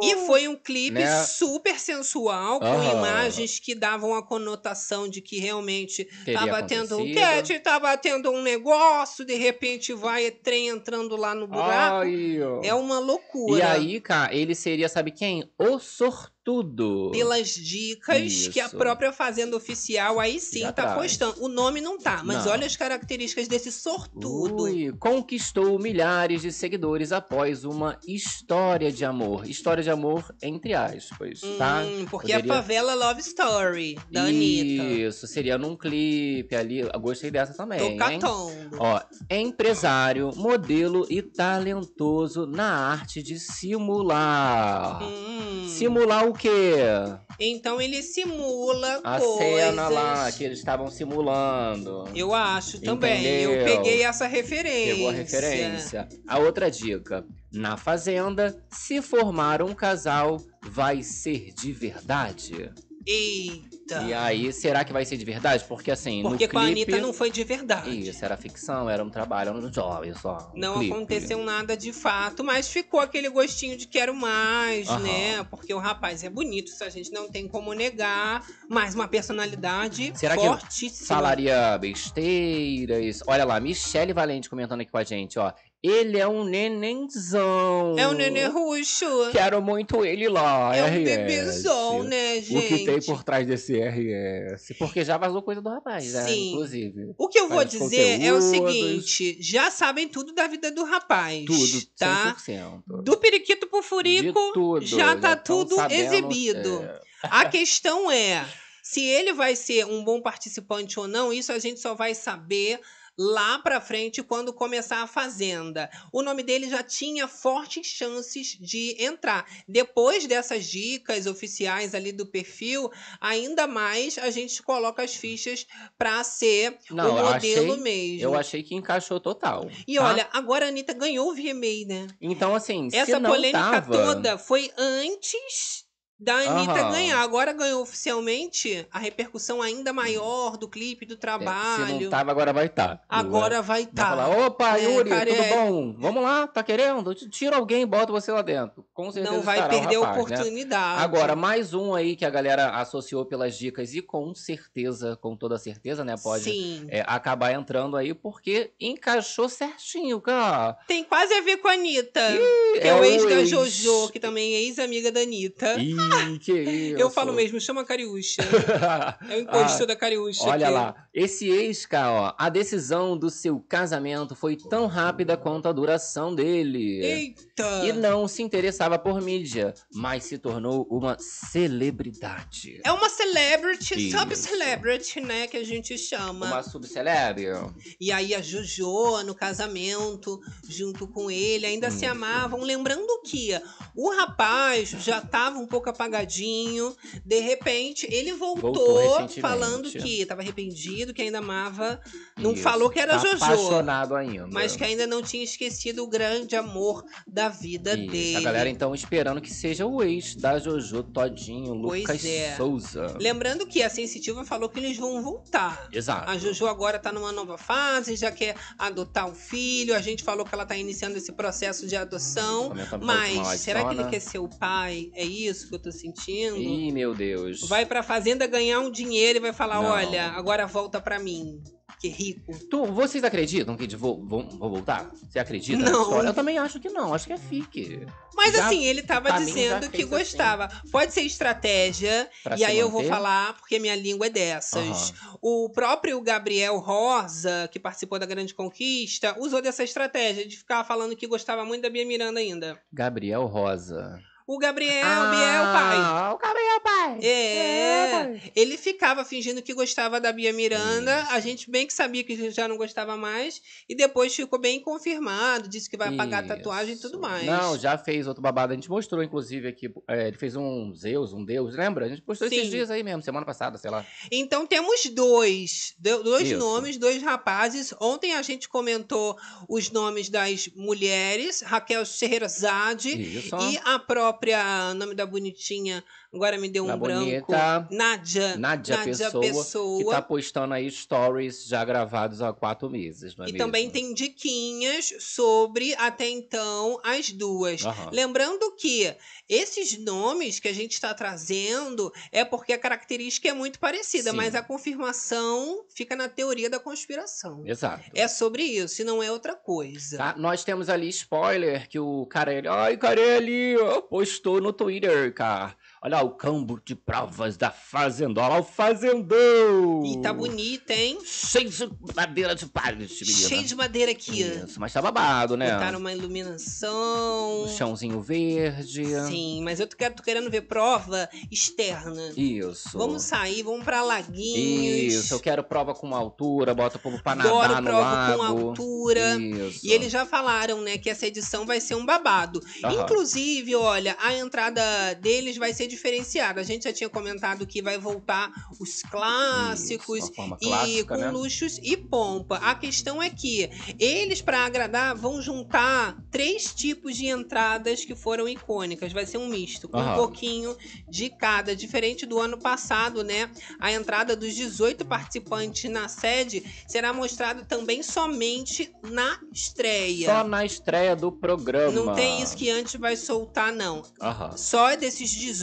E foi um clipe Né? super sensual, com Aham. imagens que davam a conotação de que realmente Teria tava tendo um catch, tava tendo um negócio, de repente vai trem entrando lá no buraco. Ai. É uma loucura. E aí, cara, ele seria, sabe quem? O sortudo. Pelas dicas que a Isso. própria Fazenda Oficial aí sim Já tá traz. postando. O nome não tá, mas Não. olha as características desse sortudo. Ui, conquistou milhares de seguidores após uma história de amor. História de amor, entre aspas, tá? Hum, porque Poderia- a favela Love Story da Anitta. Isso, seria num clipe ali. Eu gostei dessa também. Tô catando. Ó, empresário, modelo e talentoso na arte de simular. Hum. Simular o quê? Então ele simula A coisas. cena lá que eles estavam simulando. Eu acho também. Eu Entendeu? peguei essa referência. Pegou a referência. A outra dica. Na Fazenda, se formar um casal, vai ser de verdade. Eita. E aí, será que vai ser de verdade? Porque assim, Porque no com a clipe... Anitta não foi de verdade. Isso, era ficção, era um trabalho no jovem só. no Não clipe. aconteceu nada de fato, mas ficou aquele gostinho de quero mais, Aham. né? Porque o rapaz é bonito, isso a gente não tem como negar. Mas uma personalidade Será que fortíssima. Falaria besteiras. Olha lá, Michele Valente comentando aqui com a gente, ó. Ele é um nenenzão. É o nenê ruxo. Quero muito ele lá. É um RS. bebezão, né, gente? O que tem por trás desse RS? Porque já vazou coisa do rapaz, né? Sim. Inclusive. O que eu vou dizer é o seguinte: já sabem tudo da vida do rapaz. Tudo, tá? 100%. Do periquito pro furico, tudo. já tá tão tudo sabendo, exibido. é. a questão é. Se ele vai ser um bom participante ou não, isso a gente só vai saber lá pra frente quando começar a Fazenda. O nome dele já tinha fortes chances de entrar. Depois dessas dicas oficiais ali do perfil, ainda mais a gente coloca as fichas pra ser Não, o modelo achei- mesmo. Eu achei que encaixou total. E tá? olha, agora a Anitta ganhou o VMA, né? Então, assim, se Essa não polêmica tava... toda foi antes da Anitta Aham. ganhar. Agora ganhou oficialmente a repercussão ainda maior do clipe, do É, trabalho. Se não tava, agora vai estar. Agora vai Vai estar. falar, opa, É, Yuri, tudo é- bom? Vamos lá, tá querendo? Tira alguém e bota você lá dentro. Com certeza Não vai estará o perder a rapaz, né? oportunidade. Agora, mais um aí que a galera associou pelas dicas e com certeza, com toda certeza, né, pode Sim. é, acabar entrando aí porque encaixou certinho, cara. Tem quase a ver com a Anitta. que é, é o ex da. Jojo, que também é ex-amiga da Anitta. Ih, que isso. Eu falo mesmo, chama Cariúcha. É o encosto da Cariúcha. Ah, Olha aqui. lá, esse ex, cara, ó, a decisão do seu casamento foi tão rápida quanto a duração dele. Eita! E não se interessava por mídia, mas se tornou uma celebridade. É uma celebrity, Isso. sub-celebrity, né? Que a gente chama. Uma subcelebre. E aí a Jojo no casamento, junto com ele, ainda se Isso. amavam. Lembrando que o rapaz já estava um pouco apagadinho. De repente, ele voltou, Voltou falando que estava arrependido, que ainda amava. Não Isso, falou que era tá Jojo. apaixonado ainda. Mas que ainda não tinha esquecido o grande amor da vida Isso, dele. A galera então esperando que seja o ex da Jojo Todinho, Pois Lucas é. Souza. Lembrando que a Sensitiva falou que eles vão voltar. Exato. A Jojo agora tá numa nova fase, já quer adotar um filho. A gente falou que ela tá iniciando esse processo de adoção. A última Mas será que ele quer ser o pai? É isso que eu tô sentindo? Ih, meu Deus. Vai pra fazenda ganhar um dinheiro e vai falar: Não. olha, agora volta pra mim. Que rico. Tu, vocês acreditam que vão, vão, vão voltar? Você acredita Não. nessa história? Eu também acho que não. Acho que é fique. Mas Já- assim, ele tava dizendo que assim. gostava. Pode ser estratégia. Pra e aí eu vou manter. falar, porque minha língua é dessas. O próprio Gabriel Rosa, que participou da Grande Conquista, usou dessa estratégia de ficar falando que gostava muito da Bia Miranda ainda. Gabriel Rosa. O Gabriel, o Biel, pai. Ah, o Gabriel pai. É, pai. ele ficava fingindo que gostava da Bia Miranda. Isso. A gente bem que sabia que já não gostava mais. E depois ficou bem confirmado. Disse que vai apagar a tatuagem e tudo Isso. mais. Não, já fez outro babado. A gente mostrou, inclusive, aqui. é, ele fez um Zeus, um Deus, lembra? A gente postou Sim. esses dias aí mesmo, semana passada, sei lá. Então temos dois, do- dois Isso. nomes, dois rapazes. Ontem a gente comentou os nomes das mulheres, Raquel Scheherazade Isso. e a própria, nome da bonitinha, agora me deu um Da branco, bonita Nádia, Nádia, Nádia Pessoa, Pessoa. que tá postando aí stories já gravados há quatro meses, não é E mesmo? também tem diquinhas sobre, até então, as duas. Aham. Lembrando que esses nomes que a gente está trazendo é porque a característica é muito parecida, Sim. mas a confirmação fica na teoria da conspiração. Exato. É sobre isso, e não é outra coisa. Tá? Nós temos ali spoiler que o Carelli, ai Carelli, postou no Twitter, cara. Olha lá, o campo de provas da lá o fazendão. E tá bonita, hein? Cheio de madeira de palha, esse menino. Cheio de madeira aqui. Isso, mas tá babado, né? Botaram uma iluminação. O chãozinho verde. Sim, mas eu tô, tô querendo ver prova externa. Isso. Vamos sair, vamos pra Laguinhos. Isso, eu quero prova com altura, bota o povo pra nadar Adoro no prova lago. com altura. Isso. E eles já falaram, né, que essa edição vai ser um babado. Aham. Inclusive, olha, a entrada deles vai ser diferenciada. A gente já tinha comentado que vai voltar os clássicos Isso, e clássica, com né? luxos e pompa. A questão é que eles, para agradar, vão juntar três tipos de entradas que foram icônicas. Vai ser um misto, com um pouquinho de cada. Diferente do ano passado, né? A entrada dos 18 participantes na sede será mostrada também somente na estreia. Só na estreia do programa. Não tem isso que antes vai soltar, não. Aham. Só desses 18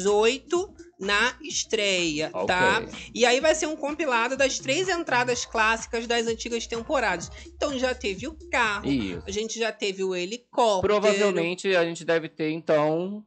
na estreia, Ok. tá? E aí vai ser um compilado das três entradas clássicas das antigas temporadas. Então já teve o carro, Isso. a gente já teve o helicóptero, Provavelmente a gente deve ter, então,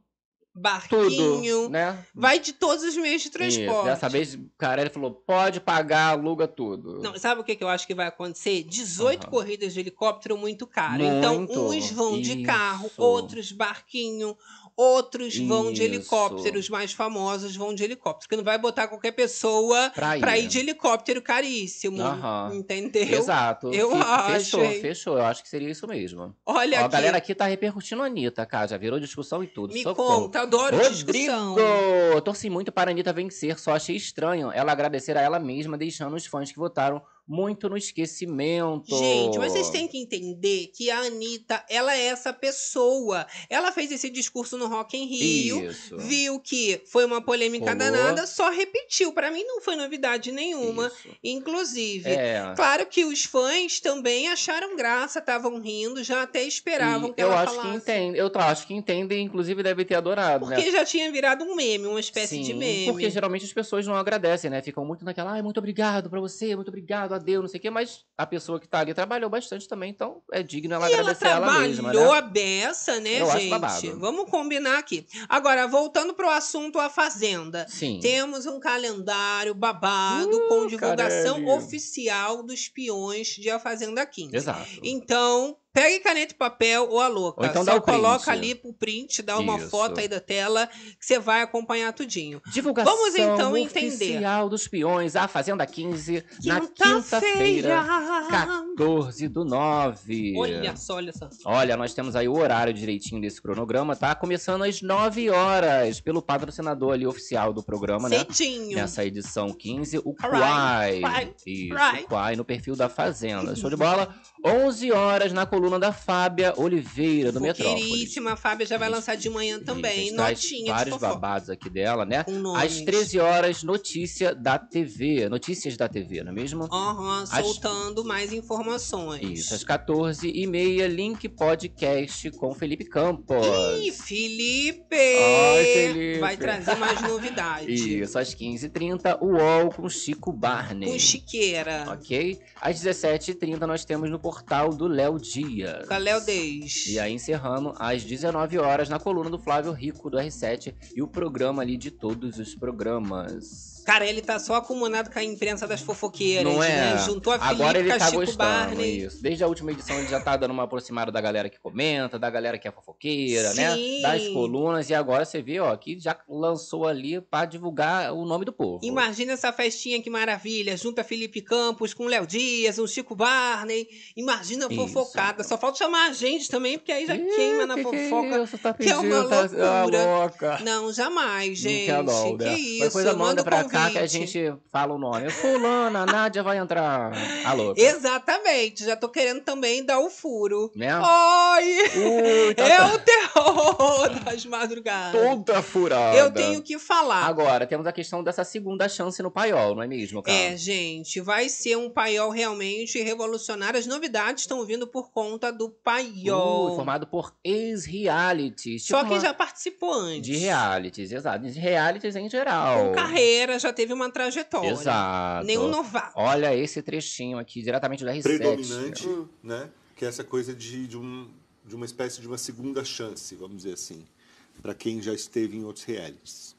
tudo, barquinho. né? Vai de todos os meios de Isso. transporte. Dessa vez, o cara ele falou, pode pagar, aluga tudo. Não, sabe o que, que eu acho que vai acontecer? 18 Aham. corridas de helicóptero muito caro. Muito. Então, uns vão de Isso. carro, outros barquinho, outros vão de Isso. helicóptero, os mais famosos vão de helicóptero. Porque não vai botar qualquer pessoa Pra ir. pra ir de helicóptero caríssimo. Aham. Entendeu? Exato. Eu Fe- acho, Fechou, hein? fechou. Eu acho que seria isso mesmo. Olha Ó, a aqui. galera aqui tá repercutindo a Anitta, cara. Já virou discussão e tudo. Me Socorro. conta, adoro discussão. Rodrigo! Torci muito para a Anitta vencer, só achei estranho ela agradecer a ela mesma, deixando os fãs que votaram muito no esquecimento. Gente, mas vocês têm que entender que a Anitta, ela é essa pessoa. Ela fez esse discurso no Rock in Rio, Isso. viu que foi uma polêmica Rolou. danada, só repetiu. Pra mim não foi novidade nenhuma, Isso. inclusive. É. Claro que os fãs também acharam graça, estavam rindo, já até esperavam E que eu ela acho falasse. que entende, eu acho que entendem, inclusive deve ter adorado, Porque né? já tinha virado um meme, uma espécie de Sim, meme. Porque geralmente as pessoas não agradecem, né? Ficam muito naquela, ai, muito obrigado pra você, muito obrigado a Deus, não sei o quê, mas a pessoa que tá ali trabalhou bastante também, então é digno ela E ela agradecer ela trabalhou mesma, né? a beça, né, Eu gente? Vamos combinar aqui. Agora, voltando pro assunto A Fazenda. Sim. Temos um calendário babado Uh, com divulgação caralho. oficial dos peões de A Fazenda 15. Exato. Então, pegue caneta e papel ou a louca. Ou então Só dá o print. coloca ali pro print, dá uma Isso. foto aí da tela que você vai acompanhar tudinho. Divulgação Vamos, então, entender. oficial dos peões, a Fazenda 15, na Quinta-feira. quinta-feira, 14 do 9. Olha só, olha só. Olha, nós temos aí o horário direitinho desse cronograma, tá? Começando às 9 horas, pelo patrocinador ali oficial do programa, né? Cedinho. Nessa edição 15, o Quai. Quai, Isso, right. o Quai no perfil da Fazenda. Show de bola. 11 horas na coluna da Fábia Oliveira, do Metrópolis. Queridíssima, a Fábia já vai lançar de manhã também. Notinha de vários babados aqui dela, né? Às 13 horas, notícia da TV. Notícias da TV, não é mesmo? Aham, Às- soltando mais informações. Isso, às 14h30, link podcast com Felipe Campos. Ih, Felipe! Ai, Felipe. Vai trazer mais novidades. Isso, às 15h30, o UOL com Chico Barney. Com chiqueira. Ok? Às 17h30 nós temos no portal do Léo Dias. Caléu Deis. E aí encerrando às 19 horas na coluna do Flávio Rico do R7 e o programa ali de todos os programas. Cara, ele tá só acumulado com a imprensa das fofoqueiras, Não é? né? Juntou a Felipe Agora ele tá Chico gostando, Barney. isso. Desde a última edição ele já tá dando uma aproximada da galera que comenta, da galera que é fofoqueira, né? Sim. Das colunas. E agora você vê, ó, que já lançou ali pra divulgar o nome do povo. Imagina essa festinha que maravilha. Junta Felipe Campos com Léo Dias, um Chico Barney. Imagina a Isso. fofocada. Só falta chamar a gente também, porque aí já Ih, queima na que que fofoca. É isso? Tá que é uma pedindo, tá- loucura. louca. Não, jamais, gente. Não que né? isso? Qualquer coisa manda o pra que a gente fala o nome. Fulana, a Nádia vai entrar. Alô. Exatamente. Já tô querendo também dar o furo. Né? Ai! Ui, tá, É tá o terror das madrugadas. toda furada. Eu tenho que falar. Agora, temos a questão dessa segunda chance no paiol, não é mesmo, cara? É, gente, vai ser um paiol realmente revolucionário. As novidades estão vindo por conta do paiol. Formado por ex-realities. Só tipo quem uma- já participou antes. De realities, exato. De realities em geral. Com carreira, já teve uma trajetória. Exato. Nenhum novato. Olha esse trechinho aqui, diretamente do R7. predominante, Hum. né? Que é essa coisa de, de, um, de uma espécie de uma segunda chance, vamos dizer assim, para quem já esteve em outros realities.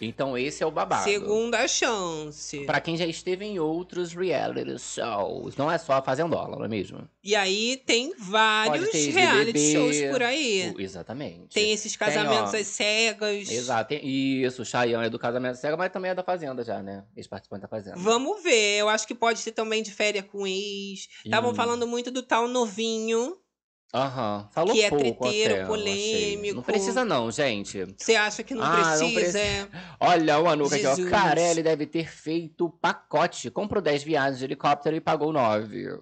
Então esse é o babado. Segunda chance. Pra quem já esteve em outros reality shows. Não é só a Fazendola, não é mesmo? E aí tem vários reality BBB, shows por aí. Exatamente. Tem esses casamentos ó, às cegas. Exato. tem- Isso, o Chayanne é do casamento cega, mas também é da Fazenda já, né? Ex-participante da Fazenda. Vamos ver. Eu acho que pode ser também de férias com ex. Estavam Hum. falando muito do tal novinho. Aham. Falou Que é pouco treteiro, até, eu achei. polêmico. Não precisa não, gente. Você acha que não Ah, não precisa? preci- é? Olha o Anuca aqui, ó. Jesus. Carelli deve ter feito pacote. Comprou 10 viagens de helicóptero e pagou 9.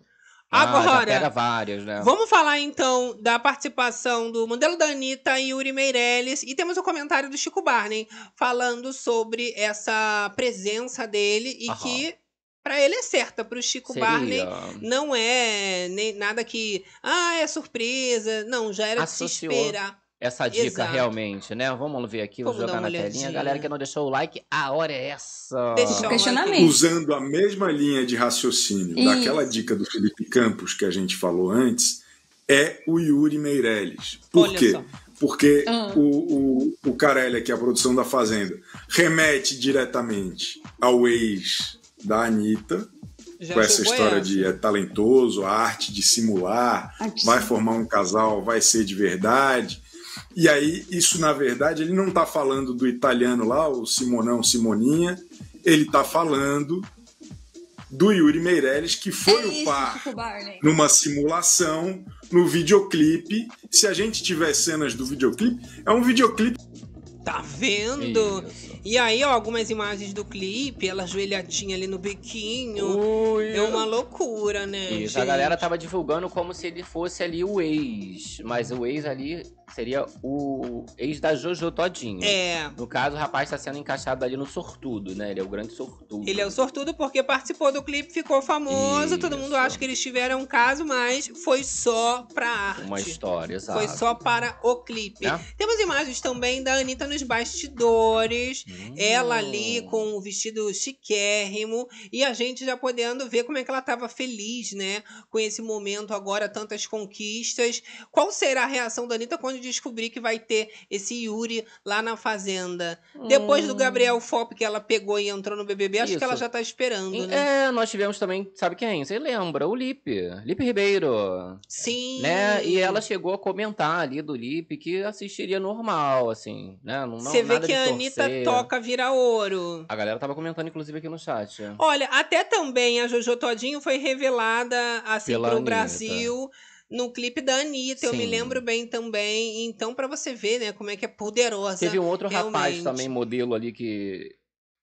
Ah, já Agora, pega várias, né? Vamos falar então da participação do modelo da Anitta e Yuri Meirelles. E temos o comentário do Chico Barney falando sobre essa presença dele e Aham. que pra ele é certa, pro Chico Seria Barney não é nem nada que ah, é surpresa, não, já era de se esperar. essa dica Exato. realmente, né? Vamos ver aqui, vou Vamos jogar na telinha. Galera que não deixou o like, a hora é essa. Deixa eu- Questionamento. Usando a mesma linha de raciocínio Isso. daquela dica do Felipe Campos que a gente falou antes, é o Yuri Meirelles. Por Olha quê? só. Porque Ah. o, o, o Carelli, que é a produção da Fazenda, remete diretamente ao ex da Anitta, Já com essa história essa. de é talentoso, a arte de simular, Arte vai simular. formar um casal, vai ser de verdade. E aí, isso, na verdade, ele não está falando do italiano lá, o Simonão Simoninha, ele está falando do Yuri Meirelles, que foi o par numa simulação no videoclipe. Se a gente tiver cenas do videoclipe, é um videoclipe Tá vendo? Isso. E aí, ó, algumas imagens do clipe, ela ajoelhadinha ali no biquinho. Ui. É uma loucura, né? Isso, gente? a galera tava divulgando como se ele fosse ali o ex. Mas o ex ali seria o ex da Jojo Todinho. É. No caso, o rapaz tá sendo encaixado ali no sortudo, né? Ele é o grande sortudo. Ele é o sortudo porque participou do clipe, ficou famoso. Todo mundo Isso. acha que eles tiveram um caso, mas foi só pra arte. Uma história, exato. Foi só para o clipe. Né? Temos imagens também da Anitta nos bastidores. Hum. Ela ali com o vestido chiquérrimo. E a gente já podendo ver como é que ela estava feliz, né? Com esse momento agora, tantas conquistas. Qual será a reação da Anitta quando descobrir que vai ter esse Yuri lá na Fazenda? Depois do Gabriel Fop que ela pegou e entrou no BBB, acho Hum. Isso. que ela já tá esperando, né? É, nós tivemos também, sabe quem? Você lembra? O Lipe. Lipe Ribeiro. Sim. Né? E ela chegou a comentar ali do Lipe que assistiria normal, assim, né? Não, Você vê que a Anitta torcer. toca vira ouro. A galera tava comentando, inclusive, aqui no chat. Olha, até também a Jojo Todinho foi revelada assim Pela pro Anitta. Brasil no clipe da Anitta, eu me Sim. lembro bem também. Então, pra você ver, né, como é que é poderosa. Teve um outro rapaz realmente. também, modelo ali, que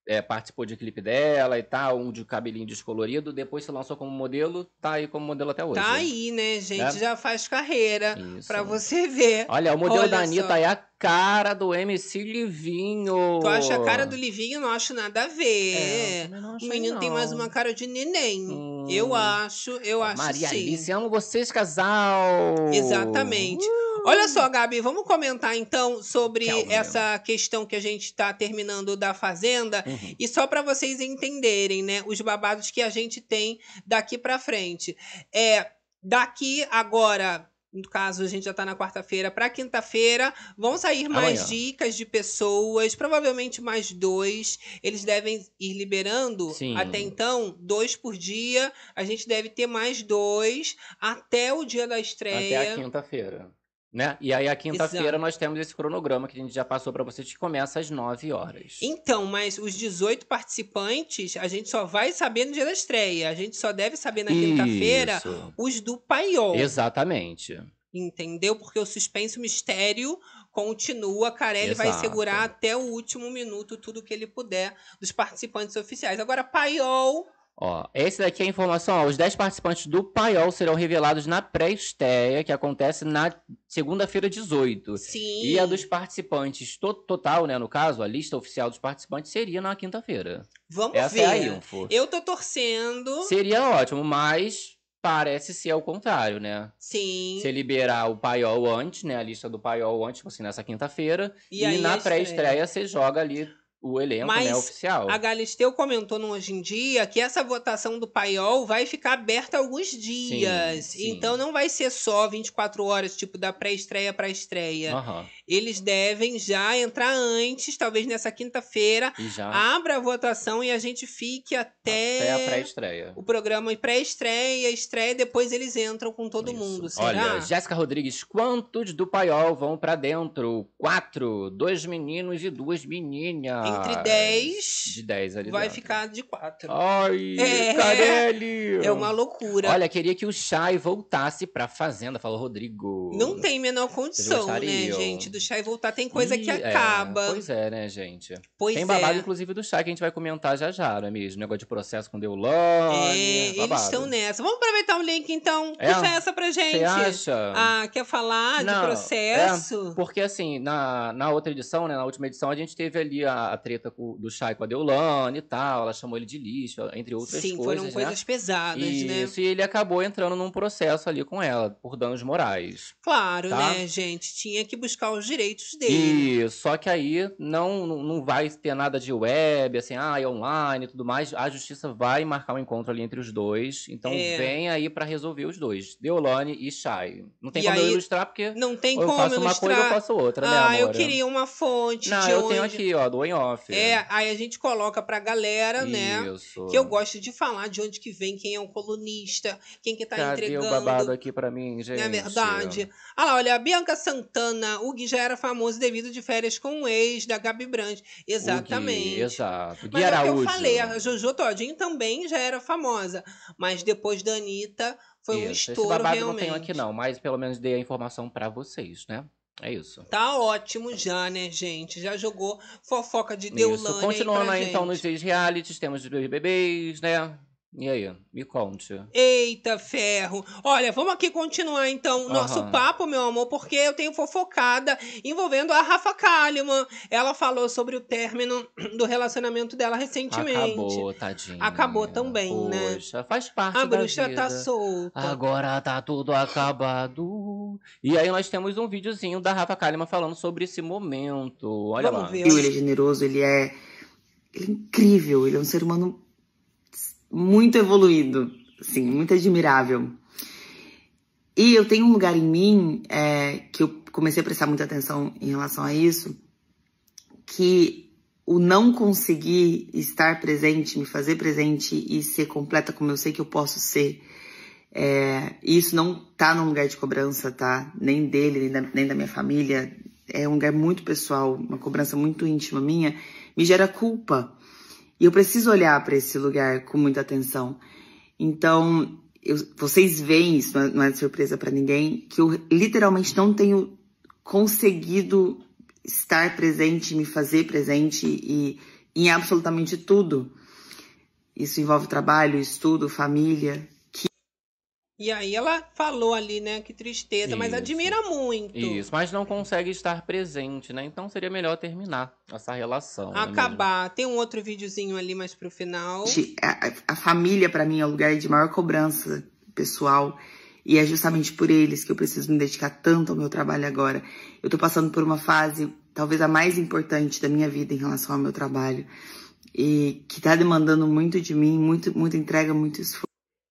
é, participou de clipe dela e tal, um de cabelinho descolorido, depois se lançou como modelo, tá aí como modelo até hoje. Tá aí, né, gente? Né? Já faz carreira. Pra você ver. Olha, o modelo Olha da só. Anitta é a cara do MC Livinho. Tu acha a cara do Livinho? Não acho nada a ver. É, não o menino tem não. mais uma cara de neném. Hum. Eu acho, eu acho Maria sim. Alice, amo vocês, casal! Exatamente. Olha só, Gabi, vamos comentar então sobre Calma. essa questão que a gente está terminando da Fazenda. Uhum. E só para vocês entenderem, né, os babados que a gente tem daqui para frente. É, daqui agora, no caso a gente já tá na quarta-feira, para quinta-feira, vão sair mais Amanhã. dicas de pessoas, provavelmente mais dois. Eles devem ir liberando Sim. até então dois por dia. A gente deve ter mais dois até o dia da estreia. Até a quinta-feira. Né? E aí, a quinta-feira, nós temos esse cronograma que a gente já passou pra vocês, que começa às 9 horas. Então, mas os 18 participantes, a gente só vai saber no dia da estreia. A gente só deve saber na quinta-feira os do paiol. Exatamente. Entendeu? Porque o suspense, o mistério continua. Carelli vai Exato. segurar até o último minuto tudo que ele puder dos participantes oficiais. Agora, paiol. Ó, esse daqui é a informação. Ó, os 10 participantes do Paiol serão revelados na pré-estreia, que acontece na segunda-feira 18. Sim. E a dos participantes to- total, né? No caso, a lista oficial dos participantes seria na quinta-feira. Vamos Essa ver. é a info. Eu tô torcendo. Seria ótimo, mas parece ser o contrário, né? Sim. Se liberar o Paiol antes, né? A lista do Paiol antes, assim, nessa quinta-feira. E E, na estreia. pré-estreia você joga ali o elenco, Mas né? Oficial. A Galisteu comentou no Hoje em Dia que essa votação do paiol vai ficar aberta alguns dias. sim. Então não vai ser só 24 horas, tipo, da pré-estreia para estreia. Aham. Eles devem já entrar antes, talvez nessa quinta-feira. Já Abra a votação e a gente fique até, até a pré-estreia. o programa pré-estreia, estreia, depois eles entram com todo Isso. mundo. Será? Olha, Jéssica Rodrigues, quantos do Paiol vão pra dentro? Quatro. Dois meninos e duas meninas. Entre 10, De 10 ali vai dentro. ficar de 4. Ai, É. Carelli! É uma loucura. Olha, queria que o Chay voltasse pra Fazenda, falou Rodrigo. Não tem menor condição, né, gente? Do chá e voltar tem coisa que Ih, é, acaba. pois é, né, gente? Pois tem é. babado, inclusive, do Chay que a gente vai comentar já já, não é mesmo? Negócio de processo com É, Deulane. eles estão nessa. Vamos aproveitar o link, então. É? Puxa essa pra gente. Você acha? Ah, quer falar Não, é, de processo? Porque assim, na, na outra edição, né, na última edição, a gente teve ali a, a treta com- do Chay com a Deulane e tal, ela chamou ele de lixo, entre outras Sim, coisas, foram né? coisas pesadas, né? Isso, e ele acabou entrando num processo ali com ela, por danos morais. Claro, Tá? né, gente? Tinha que buscar os direitos dele. E só que aí não, não vai ter nada de web, assim, ah, é online e tudo mais. A justiça vai marcar um encontro ali entre os dois. Então É. vem aí pra resolver os dois, Deolane e Shai. Não tem E como eu aí, ilustrar porque Não tem eu como faço uma coisa eu ilustrar. faço outra, né, ah, amor? eu queria uma fonte Não, eu onde... tenho aqui, ó, do em off. É, aí a gente coloca pra galera, né? Isso. Que eu gosto de falar de onde que vem, quem é o colunista, quem que tá Cadê entregando. o babado aqui pra mim, gente? Não é verdade? Ah lá, olha, a Bianca Santana, o Gui já era famoso devido de férias com o ex da Gabi Brandt. Exatamente. Gui, exato. Gui Mas é o que eu falei, a Jojo Todinho também já era famosa. Mas depois da Anitta, foi um Isso, estouro Esse babado realmente. não tenho aqui não, mas pelo menos dei a informação pra vocês, né? É isso. Tá ótimo já, né, gente? Já jogou fofoca de Isso. Deulane Continuando aí então nos realities, temos os BBBs, né? E aí, me conte. Eita, ferro. Olha, vamos aqui continuar então o nosso Aham. papo, meu amor, porque eu tenho fofocada envolvendo a Rafa Kalimann. Ela falou sobre o término do relacionamento dela recentemente. Acabou, tadinha. Acabou também, né? Poxa, faz parte A da bruxa vida. tá solta. Agora tá tudo acabado. E aí nós temos um videozinho da Rafa Kalimann falando sobre esse momento. Olha Vamos lá. ver. Ele é generoso, ele é, ele é incrível, ele é um ser humano muito evoluído, assim, muito admirável. E eu tenho um lugar em mim é, que eu comecei a prestar muita atenção em relação a isso, que o não conseguir estar presente, me fazer presente e ser completa como eu sei que eu posso ser, é, isso não tá num lugar de cobrança, tá? Nem dele, nem da, nem da minha família. É um lugar muito pessoal, uma cobrança muito íntima minha, me gera culpa. E eu preciso olhar para esse lugar com muita atenção. Então, eu- vocês veem isso, não é, é surpresa para ninguém, que eu literalmente não tenho conseguido estar presente, me fazer presente e em absolutamente tudo. Isso envolve trabalho, estudo, família. E aí ela falou ali, né? Que tristeza, mas Isso. admira muito. Isso, mas não consegue estar presente, né? Então seria melhor terminar essa relação. não é? Acabar. Tem um outro videozinho ali mais pro final. A, a- a família, para mim, é o lugar de maior cobrança pessoal. E é justamente por eles que eu preciso me dedicar tanto ao meu trabalho agora. Eu tô passando por uma fase, talvez a mais importante da minha vida em relação ao meu trabalho. E que tá demandando muito de mim, muito, muita entrega, muito esforço.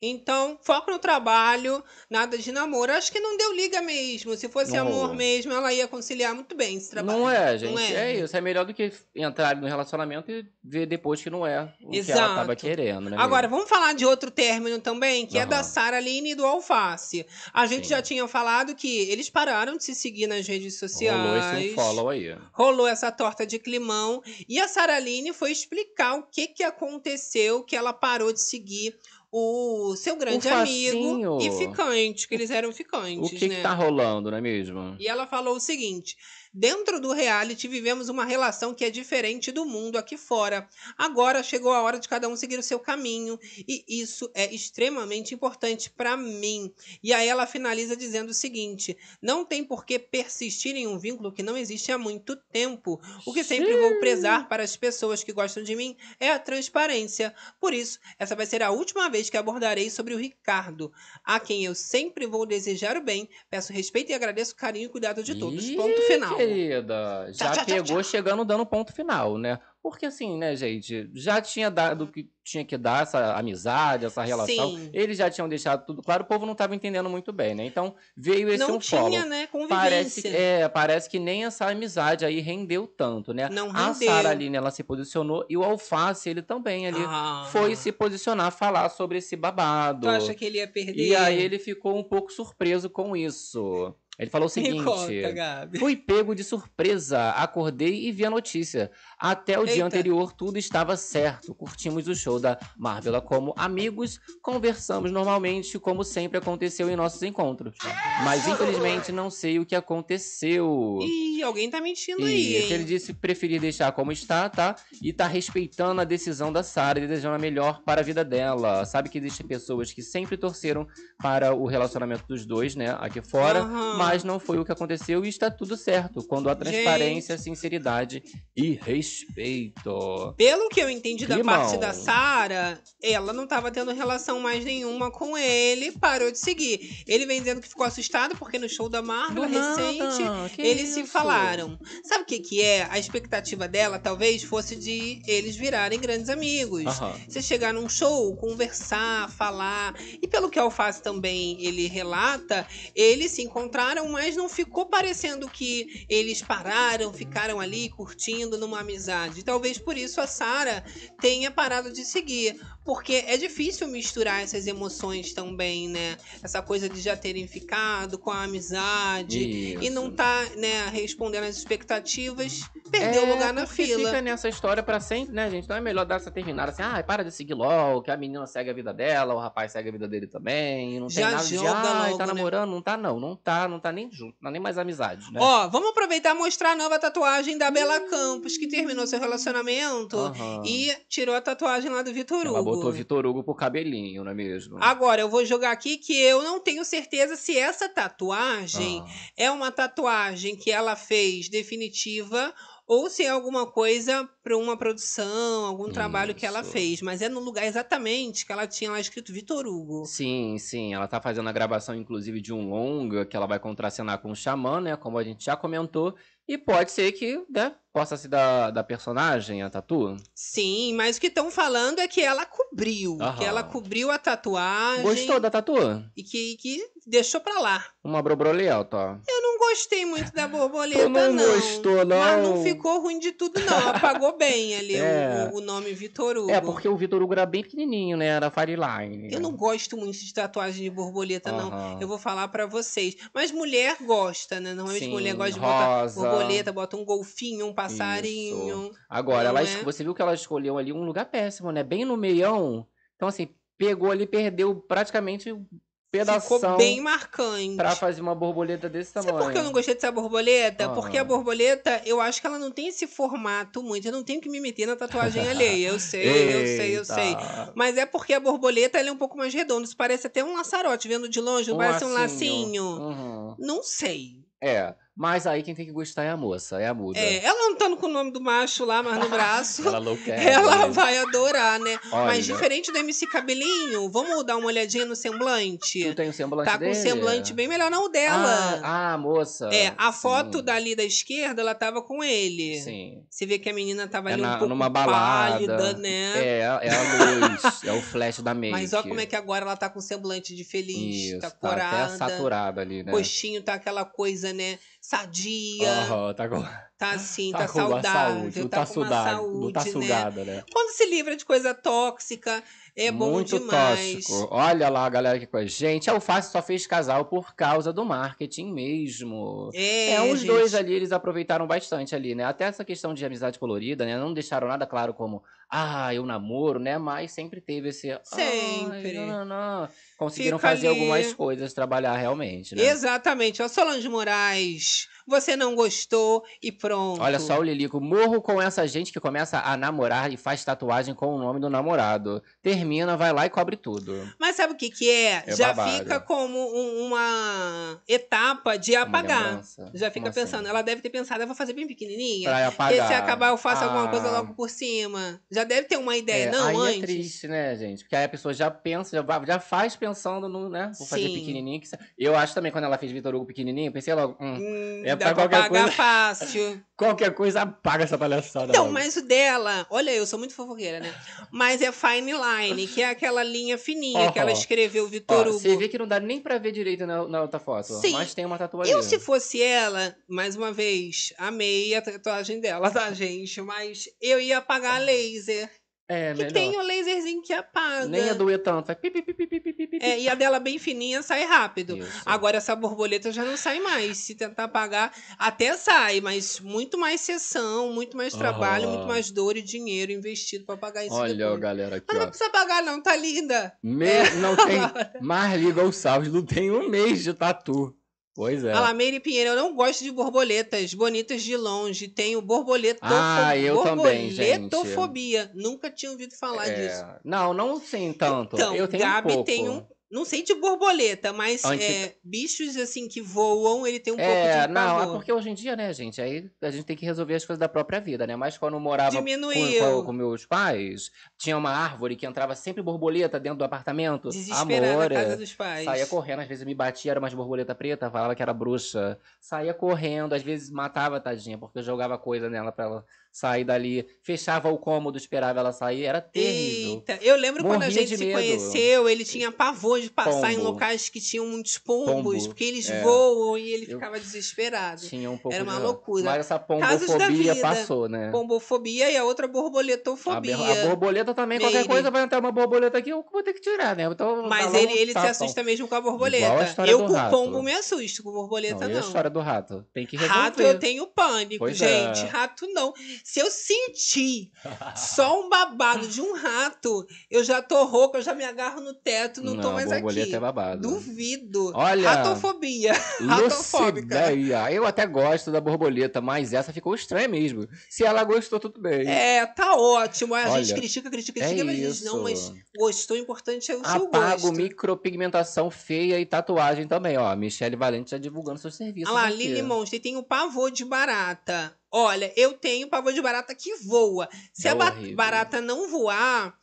Então, foco no trabalho, nada de namoro. Acho que não deu liga mesmo. Se fosse Não amor rolou. mesmo, ela ia conciliar muito bem esse trabalho. Não é, gente. Não é? isso. É melhor do que entrar no relacionamento e ver depois que não é o que Exato. ela tava querendo, né? Agora, mesmo? vamos falar de outro término também, que é da. Sara Aline e do Alface. A gente Sim. já tinha falado que eles pararam de se seguir nas redes sociais. Rolou esse um follow aí. rolou essa torta de climão e a Saraline foi explicar o que que aconteceu que ela parou de seguir o seu grande amigo facinho. e ficante, que eles eram O ficantes, que, né? que tá rolando, não é mesmo? E ela falou o seguinte: dentro do reality vivemos uma relação que é diferente do mundo aqui fora. Agora chegou a hora de cada um seguir o seu caminho e isso é extremamente importante pra mim. E aí ela finaliza dizendo o seguinte: não tem por que persistir em um vínculo que não existe há muito tempo. O que sempre vou prezar para as pessoas que gostam de mim é a transparência. Por isso, essa vai ser a última vez que abordarei sobre o Ricardo, a quem eu sempre vou desejar o bem. Peço respeito e agradeço o carinho e cuidado de todos. Ponto final. Querida, já Tchau, pegou tchau. chegando dando ponto final, né? Porque assim, né, gente, já tinha dado o que tinha que dar essa amizade, essa relação. Sim. Eles já tinham deixado tudo claro, o povo não tava entendendo muito bem, né? Então veio esse Não um follow. tinha, né, convivência. Parece, que- é, parece que nem essa amizade aí rendeu tanto, né? Não A rendeu. Sara Aline, ela se posicionou e o Alface, ele também ali Ah. foi se posicionar, falar sobre esse babado. Tu acha que ele ia perder? E aí ele ficou um pouco surpreso com isso. Ele falou o seguinte: conta. Fui pego de surpresa, acordei e vi a notícia. Até o dia Eita. anterior tudo estava certo. Curtimos o show da Marvela como amigos, conversamos normalmente, como sempre aconteceu em nossos encontros. Mas infelizmente não sei o que aconteceu. Ih, alguém tá mentindo aí, Isso, hein? ele disse preferir deixar como está, tá? E tá respeitando a decisão da Sarah e desejando a melhor para a vida dela. Sabe que existem pessoas que sempre torceram para o relacionamento dos dois, né? Aqui fora. Aham. Mas não foi o que aconteceu e está tudo certo. Quando há transparência, sinceridade e respeito. Pelo que eu entendi da Climão. parte da Sara, ela não tava tendo relação mais nenhuma com ele, parou de seguir. Ele vem dizendo que ficou assustado porque no show da Marvel Do nada, recente que eles se isso? falaram. Sabe o que que é? A expectativa dela talvez fosse de eles virarem grandes amigos. Aham. Você chegar num show, conversar, falar. E pelo que a Alface também ele relata, eles se encontraram, mas não ficou parecendo que eles pararam, ficaram ali curtindo numa amizade. Talvez por isso a Sara tenha parado de seguir. Porque é difícil misturar essas emoções também, né? Essa coisa de já terem ficado com a amizade e não Isso. tá, né, respondendo às expectativas, perdeu É, lugar na fila. fica nessa história pra sempre, né, gente? Não é melhor dar essa terminada assim, ah, para de seguir LOL, que a menina segue a vida dela, o rapaz segue a vida dele também, não tem Já nada de, joga ah, logo, tá né?" namorando, não tá não, não tá, não tá nem junto, não tá nem mais amizade, né? Ó, vamos aproveitar e mostrar a nova tatuagem da Bela Campos, que terminou seu relacionamento Aham. e tirou a tatuagem lá do Vitor Hugo. Botou Vitor Hugo pro cabelinho, não é mesmo? Agora, eu vou jogar aqui que eu não tenho certeza se essa tatuagem Ah. é uma tatuagem que ela fez definitiva ou se é alguma coisa para uma produção, algum trabalho que ela fez. Mas é no lugar exatamente que ela tinha lá escrito Vitor Hugo. Sim, sim, ela tá fazendo a gravação, inclusive, de um longa que ela vai contracenar com o Xamã, né? Como a gente já comentou. E pode ser que, né, possa ser da, da personagem, a Tatu. Sim, mas o que estão falando é que ela cobriu. Aham. Que ela cobriu a tatuagem. Gostou da Tatu? E que, que deixou pra lá. Uma brobroleta, ó. Eu não gostei muito da borboleta, não não. gostou, não? Mas não ficou ruim de tudo, não. Apagou bem ali É. o, o nome Vitor Hugo. É, porque o Vitor Hugo era bem pequenininho, né? Era Fireline. Eu não gosto muito de tatuagem de borboleta, não. Aham. Eu vou falar pra vocês. Mas mulher gosta, né? Normalmente Sim, mulher gosta de rosa. botar borboleta, bota um golfinho, um passarinho. Agora, Não ela, é? você viu que ela escolheu ali um lugar péssimo, né? Bem no meião. Então, assim, pegou ali, perdeu praticamente um pedação Ficou bem marcante. pra fazer uma borboleta desse Sabe tamanho. por que eu não gostei dessa borboleta? Aham. Porque a borboleta, eu acho que ela não tem esse formato muito. Eu não tenho que me meter na tatuagem alheia. Eu sei, eu sei, eu sei. Mas é porque a borboleta ela é um pouco mais redonda. Isso parece até um laçarote. Vendo de longe, Um parece um lacinho. lacinho. Uhum. Não sei. É, mas aí quem tem que gostar é a moça, é a muda. É, ela não tá com o nome do macho lá, mas no braço. Ela não quer. Ela né? vai adorar, né? Olha. Mas diferente do MC Cabelinho, vamos dar uma olhadinha no semblante? Tu tem o semblante Tá com um dele? semblante bem melhor, não o dela. Ah, ah, moça. é, a Sim, foto dali da esquerda, ela tava com ele. Sim. Você vê que a menina tava É ali um na- pouco numa balada. pálida, né? É, é a luz, é o flash da make. Mas olha como é que agora ela tá com semblante de feliz, Isso, tá tá até corada. saturada ali, né? Rostinho tá aquela coisa, né? Sadia. Aham, tá com, Tá assim, tá tá, saudável. saúde, tá, tá, com uma sudada, saúde, não tá né? sugada, né? Quando se livra de coisa tóxica, é bom Muito demais. tóxico. Olha lá a galera aqui com a gente. A Alface só fez casal por causa do marketing mesmo. É, É, os gente. dois ali, eles aproveitaram bastante ali, né? Até essa questão de amizade colorida, né? Não deixaram nada claro como, ah, eu namoro, né? Mas sempre teve esse. Sempre. Não, não, não. Conseguiram Fica fazer ali. algumas coisas, trabalhar realmente, né? Exatamente. Ó, Solange Moraes, você não gostou e pronto. Olha só o Lilico, morro com essa gente que começa a namorar e faz tatuagem com o nome do namorado. Termina, vai lá e cobre tudo. Mas sabe o que que é? É Já babado. fica como um- uma etapa de apagar. Já fica Como assim? pensando, ela deve ter pensado, eu vou fazer bem pequenininha. Pra Porque apagar. se acabar eu faço alguma coisa Ah. logo por cima. Já deve ter uma ideia, É, não aí antes? é triste, né, gente? Porque aí a pessoa já pensa, já, já faz pensando no, né? Vou fazer Sim. pequenininho. Que... Eu acho também, quando ela fez Vitor Hugo pequenininho, pensei logo, hum, Hum, É dá pra pra qualquer pagar coisa. fácil. qualquer coisa apaga essa palhaçada. Então, logo. mas o dela, olha, eu sou muito fofoqueira, né? Mas é fine line, que é aquela linha fininha que ela escreveu Vitor Hugo. Você vê que não dá nem pra ver direito na, na outra foto. Sim. Mas tem uma tatuagem. Eu, se fosse ela, mais uma vez, amei a tatuagem dela, tá, gente? Mas eu ia apagar a laser. É, Que melhor. tem o laserzinho que apaga. Nem ia doer tanto. Vai pi, pi, pi. É, e a dela bem fininha sai rápido. Isso. Agora essa borboleta já não sai mais. Se tentar apagar, até sai, mas muito mais sessão, muito mais trabalho, muito mais dor e dinheiro investido pra pagar isso Olha, depois. galera, aqui, Mas não ó. precisa pagar não, tá linda. Me... É. Não tem. Marli Gonçalves não tem um mês de tatu. Pois é. Olha lá, Meire Pinheiro, eu não gosto de borboletas bonitas de longe. Tenho borboletofobia. Ah, eu também, gente. Borboletofobia. Nunca tinha ouvido falar É, disso. Não, não sim tanto. Então, eu tenho Gabi um pouco. tem um. Não sei de borboleta, mas Antes- é, bichos assim que voam, ele tem um É, pouco de não, é porque hoje em dia, né, gente, aí a gente tem que resolver as coisas da própria vida, né? Mas quando eu morava com, Diminuiu. com, com meus pais, tinha uma árvore que entrava sempre borboleta dentro do apartamento. Desesperada Amor, a casa é. dos pais. Saía correndo, às vezes me batia, era umas borboleta preta, falava que era bruxa. Saía correndo, às vezes matava a tadinha, porque eu jogava coisa nela pra ela sair dali. Fechava o cômodo, esperava ela sair, era terrível. Eu lembro quando a gente se medo. conheceu, ele tinha pavor de passar em Pombo. locais que tinham muitos pombos, Pombo, porque eles é. voam e ele Eu- ficava desesperado. Tinha um pouco Era uma de- loucura. Mas essa pombofobia passou, né? Pombofobia e a outra A, borboletofobia. ber- a borboleta também, qualquer Meire. coisa vai entrar uma borboleta aqui, eu vou ter que tirar, né? Então, Mas tá ele, ele tá se assusta mesmo com a a borboleta. história Eu com rato. pombo me assusto, com borboleta Não, não. a história do rato? Tem que resolver. Rato eu tenho pânico, Pois gente. é. Rato não. Se eu sentir só um babado de um rato, eu já tô rouca, eu já me agarro no teto, não, tô mais borboleta aqui. é babado. Duvido. Olha, Ratofobia. Ratofóbica. Lucideia. Eu até gosto da borboleta, mas essa ficou estranha mesmo. Se ela gostou, tudo bem. É, tá ótimo. A gente Olha, critica, critica, é critica, mas isso. não, mas gostou, o importante é o seu Apago gosto. micropigmentação feia e tatuagem também, ó. Michele Valente já divulgando seus serviços. Olha lá. Lili Monster tem o pavor de barata. Olha, eu tenho pavor de barata que voa. Se É a horrível. barata não voar,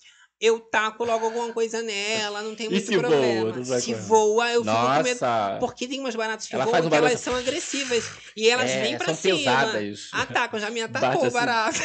eu taco logo alguma coisa nela, não tem E muito se voa, problema. sai se voa, eu fico com medo. Nossa. Porque tem umas baratas que Ela voam um que elas são agressivas. E elas É, vêm pra são cima. pesadas. Atacam, já me atacou assim. barata.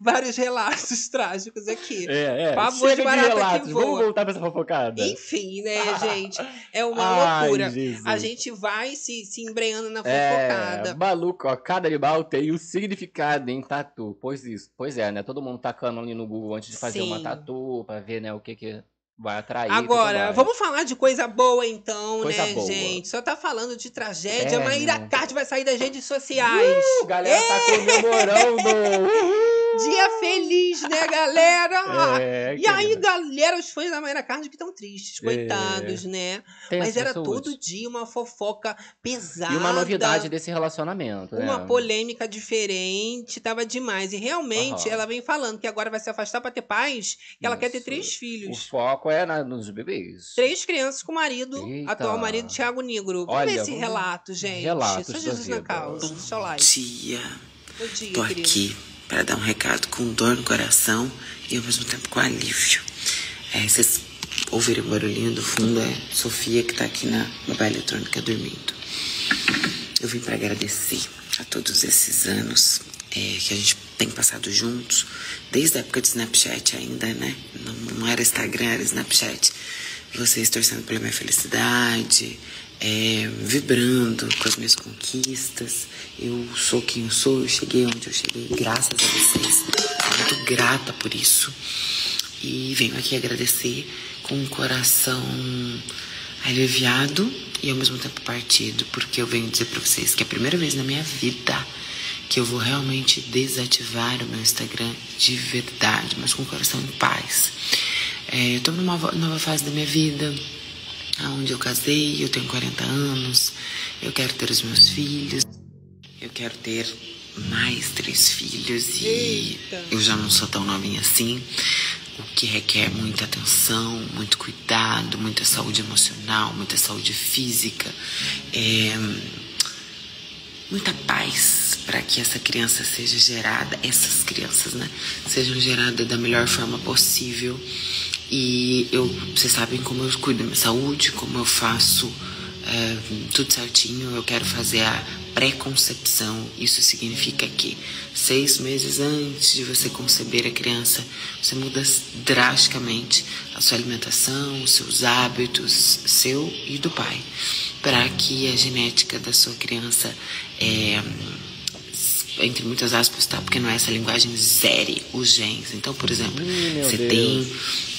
Vários relatos trágicos aqui. É, é. Pavor Chega de barata que relatos. voa. Vamos voltar pra essa fofocada. Enfim, né, gente? É uma Ai, loucura. Jesus. A gente vai se, se embreando na É, fofocada. maluco, ó, cada animal tem um significado em tatu. Pois isso, pois é, né? Todo mundo tacando ali no Google antes de fazer uma Sim. tatu, pra ver, né, o que que vai atrair. Agora, vamos falar de coisa boa então, Coisa né, boa. gente? Só tá falando de tragédia. É, Maíra né? Card vai sair das redes sociais. Uh, galera tá comemorando! Uhul! Dia feliz, né, galera? É, e aí, galera, os fãs da Maíra Card que estão tristes, coitados, né? Tem Mas as era pessoas. todo dia uma fofoca pesada. E uma novidade desse relacionamento, né? Uma polêmica diferente, tava demais. E realmente Aham. ela vem falando que agora vai se afastar pra ter paz, que ela quer ter três O filhos. foco é na- nos bebês. Três crianças com o marido, Eita. atual marido Thiago Negro. Vamos Olha, ver esse vamos- relato, gente. Relatos Só Jesus na causa. Deixa eu lá. dia. Bom dia, Tô querido. aqui para dar um recado com dor no coração e ao mesmo tempo com alívio. É, vocês ouviram o barulhinho do fundo? É Sofia que tá aqui na babá eletrônica dormindo. Eu vim para agradecer a todos esses anos é, que a gente tem passado juntos, desde a época de Snapchat ainda, né? Não, não era Instagram, era Snapchat. Vocês torcendo pela minha felicidade, é, vibrando com as minhas conquistas. Eu sou quem eu sou, eu cheguei onde eu cheguei, graças a vocês. Muito grata por isso. E venho aqui agradecer com um coração aliviado e ao mesmo tempo partido, porque eu venho dizer pra vocês que é a primeira vez na minha vida que eu vou realmente desativar o meu Instagram de verdade, mas com o coração em paz. É, eu tô numa nova fase da minha vida, onde eu casei, eu tenho 40 anos, eu quero ter os meus filhos, eu quero ter mais três filhos e Eita. eu já não sou tão novinha assim, o que requer muita atenção, muito cuidado, muita saúde emocional, muita saúde física, é, muita paz para que essa criança seja gerada, essas crianças, né, sejam geradas da melhor forma possível. E eu, vocês sabem como eu cuido da minha saúde, como eu faço é, tudo certinho. Eu quero fazer a pré-concepção. Isso significa que seis meses antes de você conceber a criança, você muda drasticamente a sua alimentação, os seus hábitos, seu e do pai, para que a genética da sua criança é, entre muitas aspas, tá? Porque não é essa linguagem, zere os genes. Então, por exemplo, você Deus. tem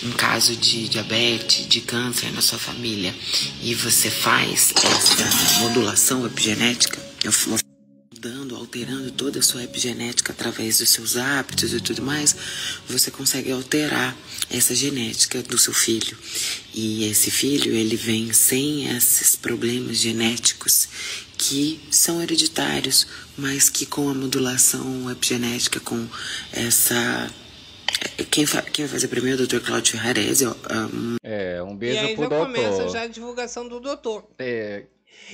um caso de diabetes, de câncer na sua família e você faz essa modulação epigenética, eu vou mudando, alterando toda a sua epigenética através dos seus hábitos e tudo mais, você consegue alterar essa genética do seu filho. E esse filho, ele vem sem esses problemas genéticos que são hereditários, mas que com a modulação epigenética, com essa quem, fa- quem vai fazer primeiro é o Dr. Claudio Ferrarese, ó, um, É, um E beijo aí pro já doutor. começa já a divulgação do doutor. É,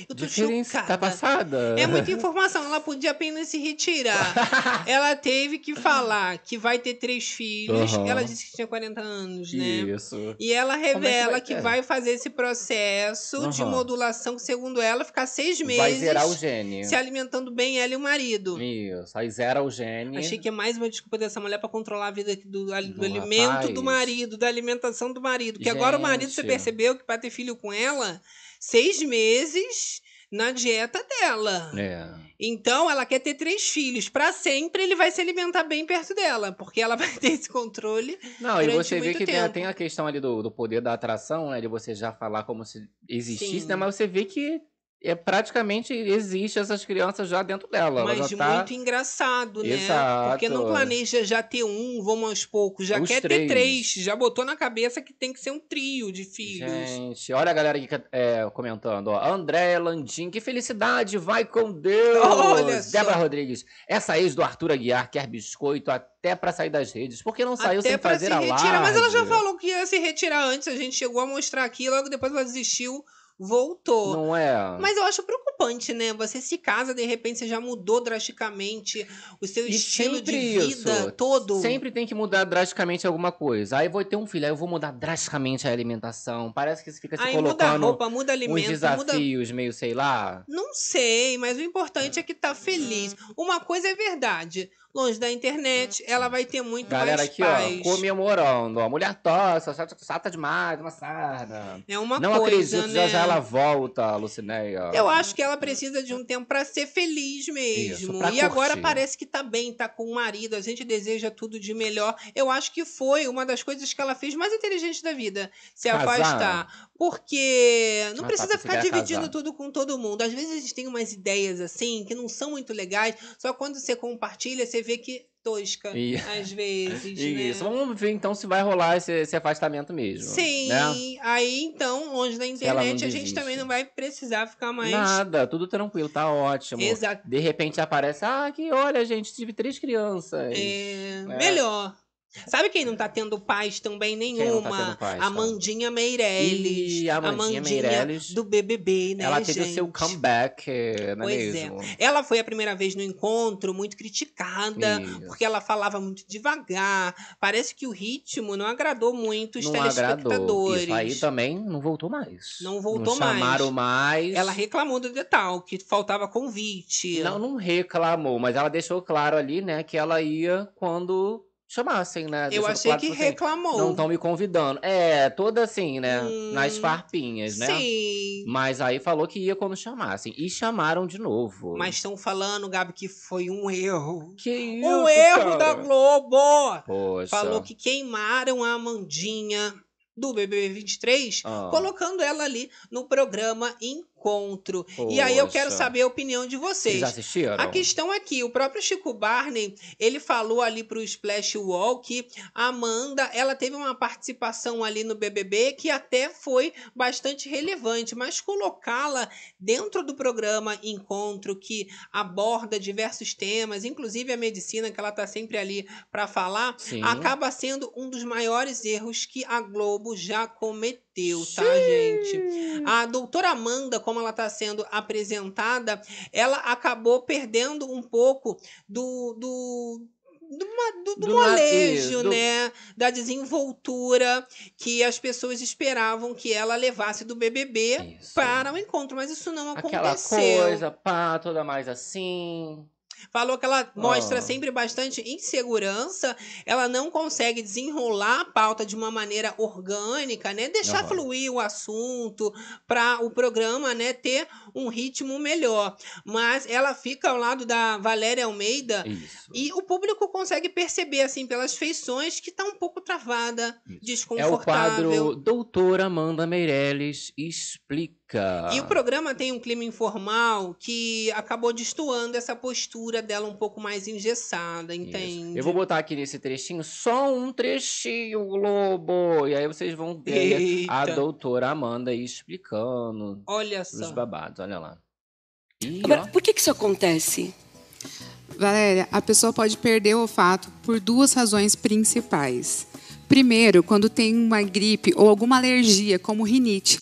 Eu tô Diferença, chocada. tá passada? É muita informação, ela podia apenas se retirar. ela teve que falar que vai ter três filhos. Aham. Ela disse que tinha 40 anos, né? Isso. E ela revela vai que ter? vai fazer esse processo de Aham. modulação, que, segundo ela, ficar seis meses Vai zerar o gene. se alimentando bem ela e o marido. Isso, aí zera o gene. Achei que é mais uma desculpa dessa mulher pra controlar a vida do, do alimento rapaz. do marido, da alimentação do marido. Que agora o marido, você percebeu que pra ter filho com ela, seis meses na dieta dela. É. Então, ela quer ter três filhos. Pra sempre, ele vai se alimentar bem perto dela. Porque ela vai ter esse controle. Não, e você vê que tem, tem a questão ali do, do poder da atração, né? De você já falar como se existisse, né? Mas você vê que é praticamente existe essas crianças já dentro dela. Ela Mas tá... muito engraçado, né? Exato. Porque não planeja já ter um, vamos aos poucos. Já Os quer ter três. três. Já botou na cabeça que tem que ser um trio de filhos. Gente, olha a galera aqui é, comentando, ó. André Landim, que felicidade, vai com Deus! Olha. Débora Rodrigues, essa ex do Arthur Aguiar quer biscoito até pra sair das redes. Por que não saiu Até sem fazer se a retirar. Mas ela já live? falou que ia se retirar antes. A gente chegou a mostrar aqui, logo depois ela desistiu, voltou. Não é? Mas eu acho preocupante, né? Você se casa, de repente você já mudou drasticamente o seu E estilo de vida isso. todo. Sempre tem que mudar drasticamente alguma coisa. Aí vou ter um filho, aí eu vou mudar drasticamente a alimentação. Parece que você fica se Aí muda a colocando roupa, muda uns alimento, muda desafios meio, sei lá. Não sei, mas o importante é que tá feliz. Uma coisa é verdade. Longe da internet, ela vai ter muito Galera mais aqui, paz. ó, comemorando. Ó, mulher tosse, chata, chata demais, uma sarda. É uma Não coisa, acredito, né? já já ela volta, Lucinéia. Eu acho que ela precisa de um tempo pra ser feliz mesmo. Isso, e agora curtir. parece que tá bem, tá com o marido, a gente deseja tudo de melhor. Eu acho que foi uma das coisas que ela fez mais inteligente da vida, se Casar? afastar. Porque não Ah, precisa tá, você ficar dividindo casar. tudo com todo mundo. Às vezes a gente tem umas ideias assim que não são muito legais, só quando você compartilha, você vê que tosca, E- às vezes, Isso, né? vamos ver então se vai rolar esse, esse afastamento mesmo. Sim, Né? aí então, longe da internet, a gente também não vai precisar ficar mais. Nada, tudo tranquilo, tá ótimo. Exato. De repente aparece, ah, que olha, gente, tive três crianças. É, É. melhor. Sabe quem não tá tendo paz também não tá nenhuma? tendo paz, tá? Amandinha Meirelles. Ih, a Amandinha Meirelles. do BBB, né, Ela teve o gente? seu comeback, não é Pois mesmo? é. Ela foi a primeira vez no encontro, muito criticada, Isso. porque ela falava muito devagar. Parece que o ritmo não agradou muito os não telespectadores. agradou. Isso aí também não voltou mais. Não voltou não chamaram mais. Ela reclamou do detal, que faltava convite. Não, não reclamou, mas ela deixou claro ali, né, que ela ia quando chamassem, né? Eu achei que tipo assim, reclamou. Não estão me convidando. É, toda assim, né? Hum, nas farpinhas, né? Sim. Mas aí falou que ia quando chamassem. E chamaram de novo. Mas estão falando, Gabi, que foi um erro. Que isso, Um erro da cara? Globo! Poxa. Falou que queimaram a Amandinha do BBB 23, Ah. colocando ela ali no programa Encontro. E aí eu quero Poxa. saber a opinião de vocês. Vocês assistiram? A questão é que o próprio Chico Barney, ele falou ali pro Splash Wall que a Amanda, ela teve uma participação ali no BBB que até foi bastante relevante, mas colocá-la dentro do programa Encontro que aborda diversos temas, inclusive a medicina que ela tá sempre ali para falar, Sim. acaba sendo um dos maiores erros que a Globo já cometeu, tá, gente? A doutora Amanda, como ela está sendo apresentada, ela acabou perdendo um pouco do. do do, do- do Do molejo, do- né? Da desenvoltura que as pessoas esperavam que ela levasse do BBB Isso. para o encontro, mas isso não Aquela aconteceu. coisa, pá, toda mais assim. Falou que ela mostra Ah. sempre bastante insegurança, ela não consegue desenrolar a pauta de uma maneira orgânica, né? Deixar Aham. fluir o assunto para o programa, né, ter um ritmo melhor. Mas ela fica ao lado da Valéria Almeida Isso. e o público consegue perceber assim pelas feições que tá um pouco travada, Isso. É o desconfortável. quadro Doutora Amanda Meirelles Explica. E o programa tem um clima informal que acabou destoando essa postura dela um pouco mais engessada, Isso. entende? Eu vou botar aqui nesse trechinho só um trechinho, Globo. E aí vocês vão ver a Eita. doutora Amanda aí explicando Olha os só. babados. Olha lá. Ih, Agora, por que, que isso acontece? Valéria, a pessoa pode perder o olfato por duas razões principais. Primeiro, quando tem uma gripe ou alguma alergia, como rinite.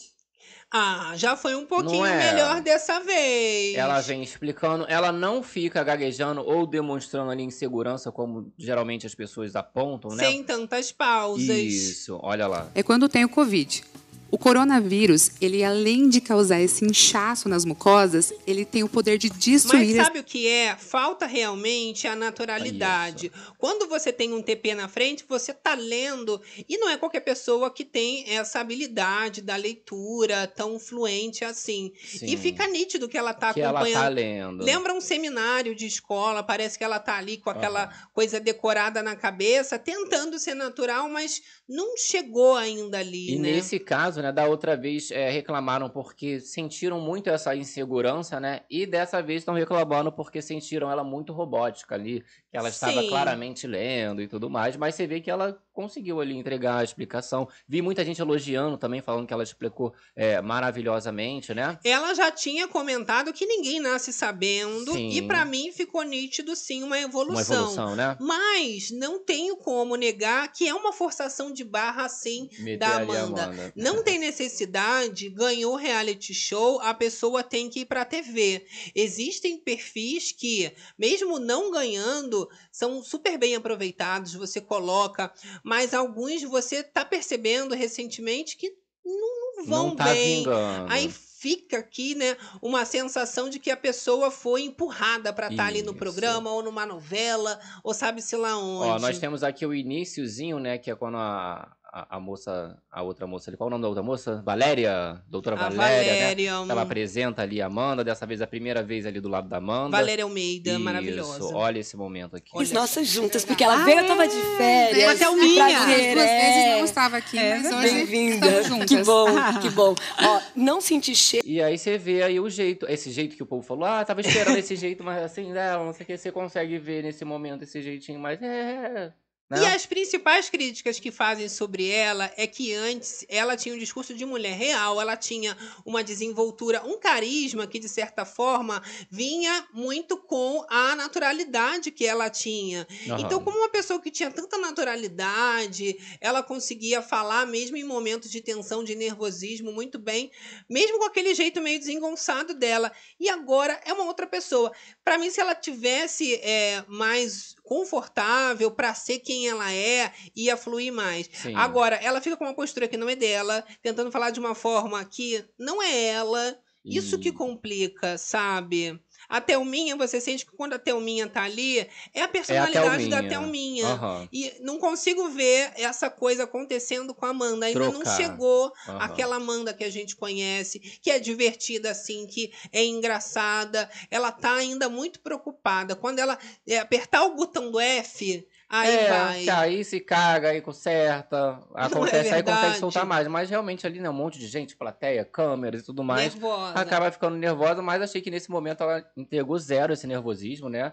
Ah, já foi um pouquinho é? melhor dessa vez. Ela vem explicando, ela não fica gaguejando ou demonstrando ali insegurança, como geralmente as pessoas apontam, né? Sem tantas pausas. Isso, olha lá. É quando tem o Covid. O coronavírus, ele além de causar esse inchaço nas mucosas, ele tem o poder de Mas destruir as sabe o que é? Falta realmente a naturalidade. Quando você tem um TP na frente, você tá lendo e não é qualquer pessoa que tem essa habilidade da leitura tão fluente assim. Sim. E fica nítido que ela tá que ela acompanhando. tá lendo. Lembra um seminário de escola, parece que ela tá ali com aquela coisa decorada na cabeça, tentando ser natural, mas não chegou ainda ali, E né? nesse caso, né, da outra vez é, reclamaram porque sentiram muito essa insegurança, né? E dessa vez estão reclamando porque sentiram ela muito robótica ali, que ela estava Sim. claramente lendo e tudo mais, mas você vê que ela conseguiu ali entregar a explicação. Vi muita gente elogiando também, falando que ela explicou é, maravilhosamente, né? Ela já tinha comentado que ninguém nasce sabendo Sim. e pra mim ficou nítido sim uma evolução. Uma evolução, né? Mas não tenho como negar que é uma forçação de barra assim da Amanda. Amanda. Não tem necessidade, ganhou reality show, a pessoa tem que ir pra TV. Existem perfis que, mesmo não ganhando, são super bem aproveitados, você coloca, mas alguns você tá percebendo recentemente que não, não vão Não tá bem. vingando. Aí fica aqui, né, uma sensação de que a pessoa foi empurrada pra estar ali no programa ou numa novela, ou sabe-se lá onde. Ó, nós temos aqui o iniciozinho, né? Que é quando a, a, a moça, a outra moça ali, qual é o nome da outra moça? Valéria, doutora A Valéria, Valéria, né? hum. Ela apresenta ali a Amanda, dessa vez a primeira vez ali do lado da Amanda. Valéria Almeida, Isso, maravilhosa. olha esse momento aqui. Olha Nossas juntas, porque ela veio, eu tava de férias. Uma Thelminha. As Prazer, duas vezes é. não estava aqui, mas hoje Bem-vinda. estamos juntas. Que bom, que bom. Ó, não senti cheiro. E aí você vê aí o jeito, esse jeito que o povo falou, ah, tava esperando esse jeito, mas assim, não sei o que, você consegue ver nesse momento esse jeitinho, mas é. Né? E as principais críticas que fazem sobre ela é que antes ela tinha um discurso de mulher real, ela tinha uma desenvoltura, um carisma que, de certa forma, vinha muito com a naturalidade que ela tinha. Aham. Então, como uma pessoa que tinha tanta naturalidade, ela conseguia falar mesmo em momentos de tensão, de nervosismo, muito bem, mesmo com aquele jeito meio desengonçado dela. E agora é uma outra pessoa. Para mim, se ela tivesse é, mais confortável para ser quem ela é, ia fluir mais. Sim. Agora, ela fica com uma postura que não é dela, tentando falar de uma forma que não é ela. Isso que complica, sabe? A Thelminha, você sente que quando a Thelminha tá ali, é a personalidade da Thelminha. Aham. E não consigo ver essa coisa acontecendo com a Amanda. Ainda não Trocar. chegou Aham. aquela Amanda que a gente conhece, que é divertida assim, que é engraçada. Ela tá ainda muito preocupada. Quando ela é, apertar o botão do F, aí é, vai. aí se caga, aí conserta, acontece, aí consegue soltar mais. Mas realmente ali, né, um monte de gente, plateia, câmeras e tudo mais. Nervosa. Acaba ficando nervosa, mas achei que nesse momento ela entregou zero esse nervosismo, né?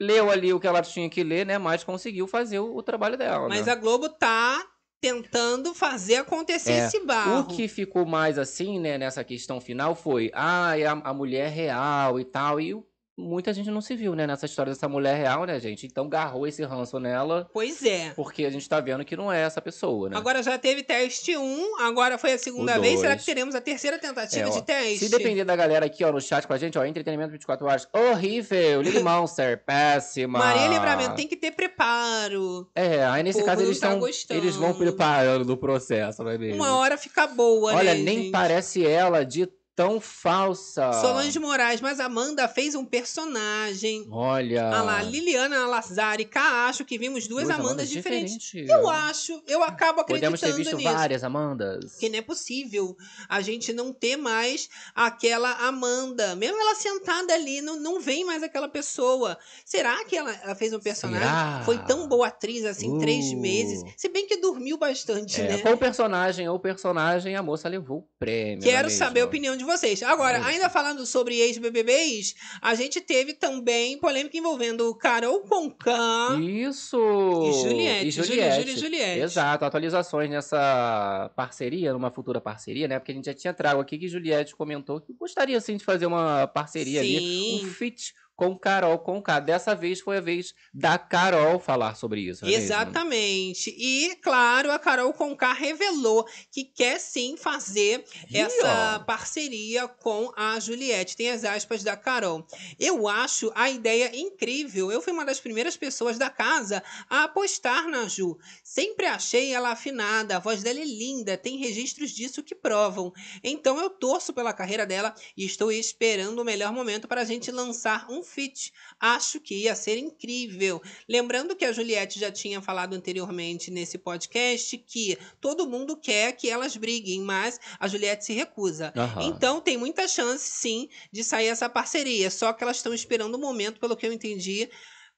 Leu ali o que ela tinha que ler, né? Mas conseguiu fazer o, o trabalho dela. Mas né? a Globo tá tentando fazer acontecer É, esse barro. O que ficou mais assim, né, nessa questão final foi, ah, é a, a mulher real e tal, e o- muita gente não se viu, né, nessa história dessa mulher real, né, gente? Então garrou esse ranço nela, Pois é. porque a gente tá vendo que não é essa pessoa, né? Agora já teve teste 1, agora foi a segunda vez. Será que teremos a terceira tentativa É, ó, de teste? Se depender da galera aqui, ó, no chat com a gente, ó, entretenimento 24 horas, horrível, Lily Monster, péssima. Maria Livramento tem que ter preparo. É, aí nesse caso eles tá estão, gostando. eles vão preparando do processo, não é mesmo? Uma hora fica boa, Olha, né, nem gente? parece ela de tão falsa. Solange Moraes, mas Amanda fez um personagem. Olha. Ah lá, Liliana Lazari, cá acho que vimos duas, Duas Amandas Amandas diferentes. diferentes. Eu acho, eu acabo acreditando Podemos ter visto nisso. várias Amandas. Porque não é possível a gente não ter mais aquela Amanda. Mesmo ela sentada ali, não, não vem mais aquela pessoa. Será que ela, ela fez um personagem? Será? Foi tão boa atriz assim, em três Uh. meses. Se bem que dormiu bastante, É, né? com o personagem ou personagem, a moça levou o prêmio. é Quero mesmo? saber a opinião de vocês. Agora, ainda falando sobre ex-BBBs, a gente teve também polêmica envolvendo Carol Conká. Isso! E Juliette, E Juliette. Júlia Juliette. Exato, atualizações nessa parceria, numa futura parceria, né? Porque a gente já tinha trago aqui que Juliette comentou que gostaria sim de fazer uma parceria ali, Sim. um feat com Carol Conká. Dessa vez foi a vez da Carol falar sobre isso. é mesmo? Exatamente. E, claro, a Carol Conká revelou que quer sim fazer essa ó. parceria com a Juliette. Tem as aspas da Carol. Eu acho a ideia incrível. Eu fui uma das primeiras pessoas da casa a apostar na Ju. Sempre achei ela afinada, a voz dela é linda, tem registros disso que provam. Então eu torço pela carreira dela e estou esperando o melhor momento para a gente lançar um feat. Acho que ia ser incrível. Lembrando que a Juliette já tinha falado anteriormente nesse podcast que todo mundo quer que elas briguem, mas a Juliette se recusa. Aham. Então tem muita chance, sim, de sair essa parceria. Só que elas estão esperando o momento, pelo que eu entendi,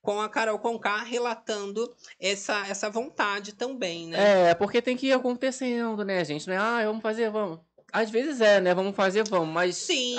com a Carol Conká relatando essa, essa vontade também, né? É, porque tem que ir acontecendo, né, gente? Não é, ah, vamos fazer, vamos. Às vezes é, né? Vamos fazer, vamos. Mas Sim.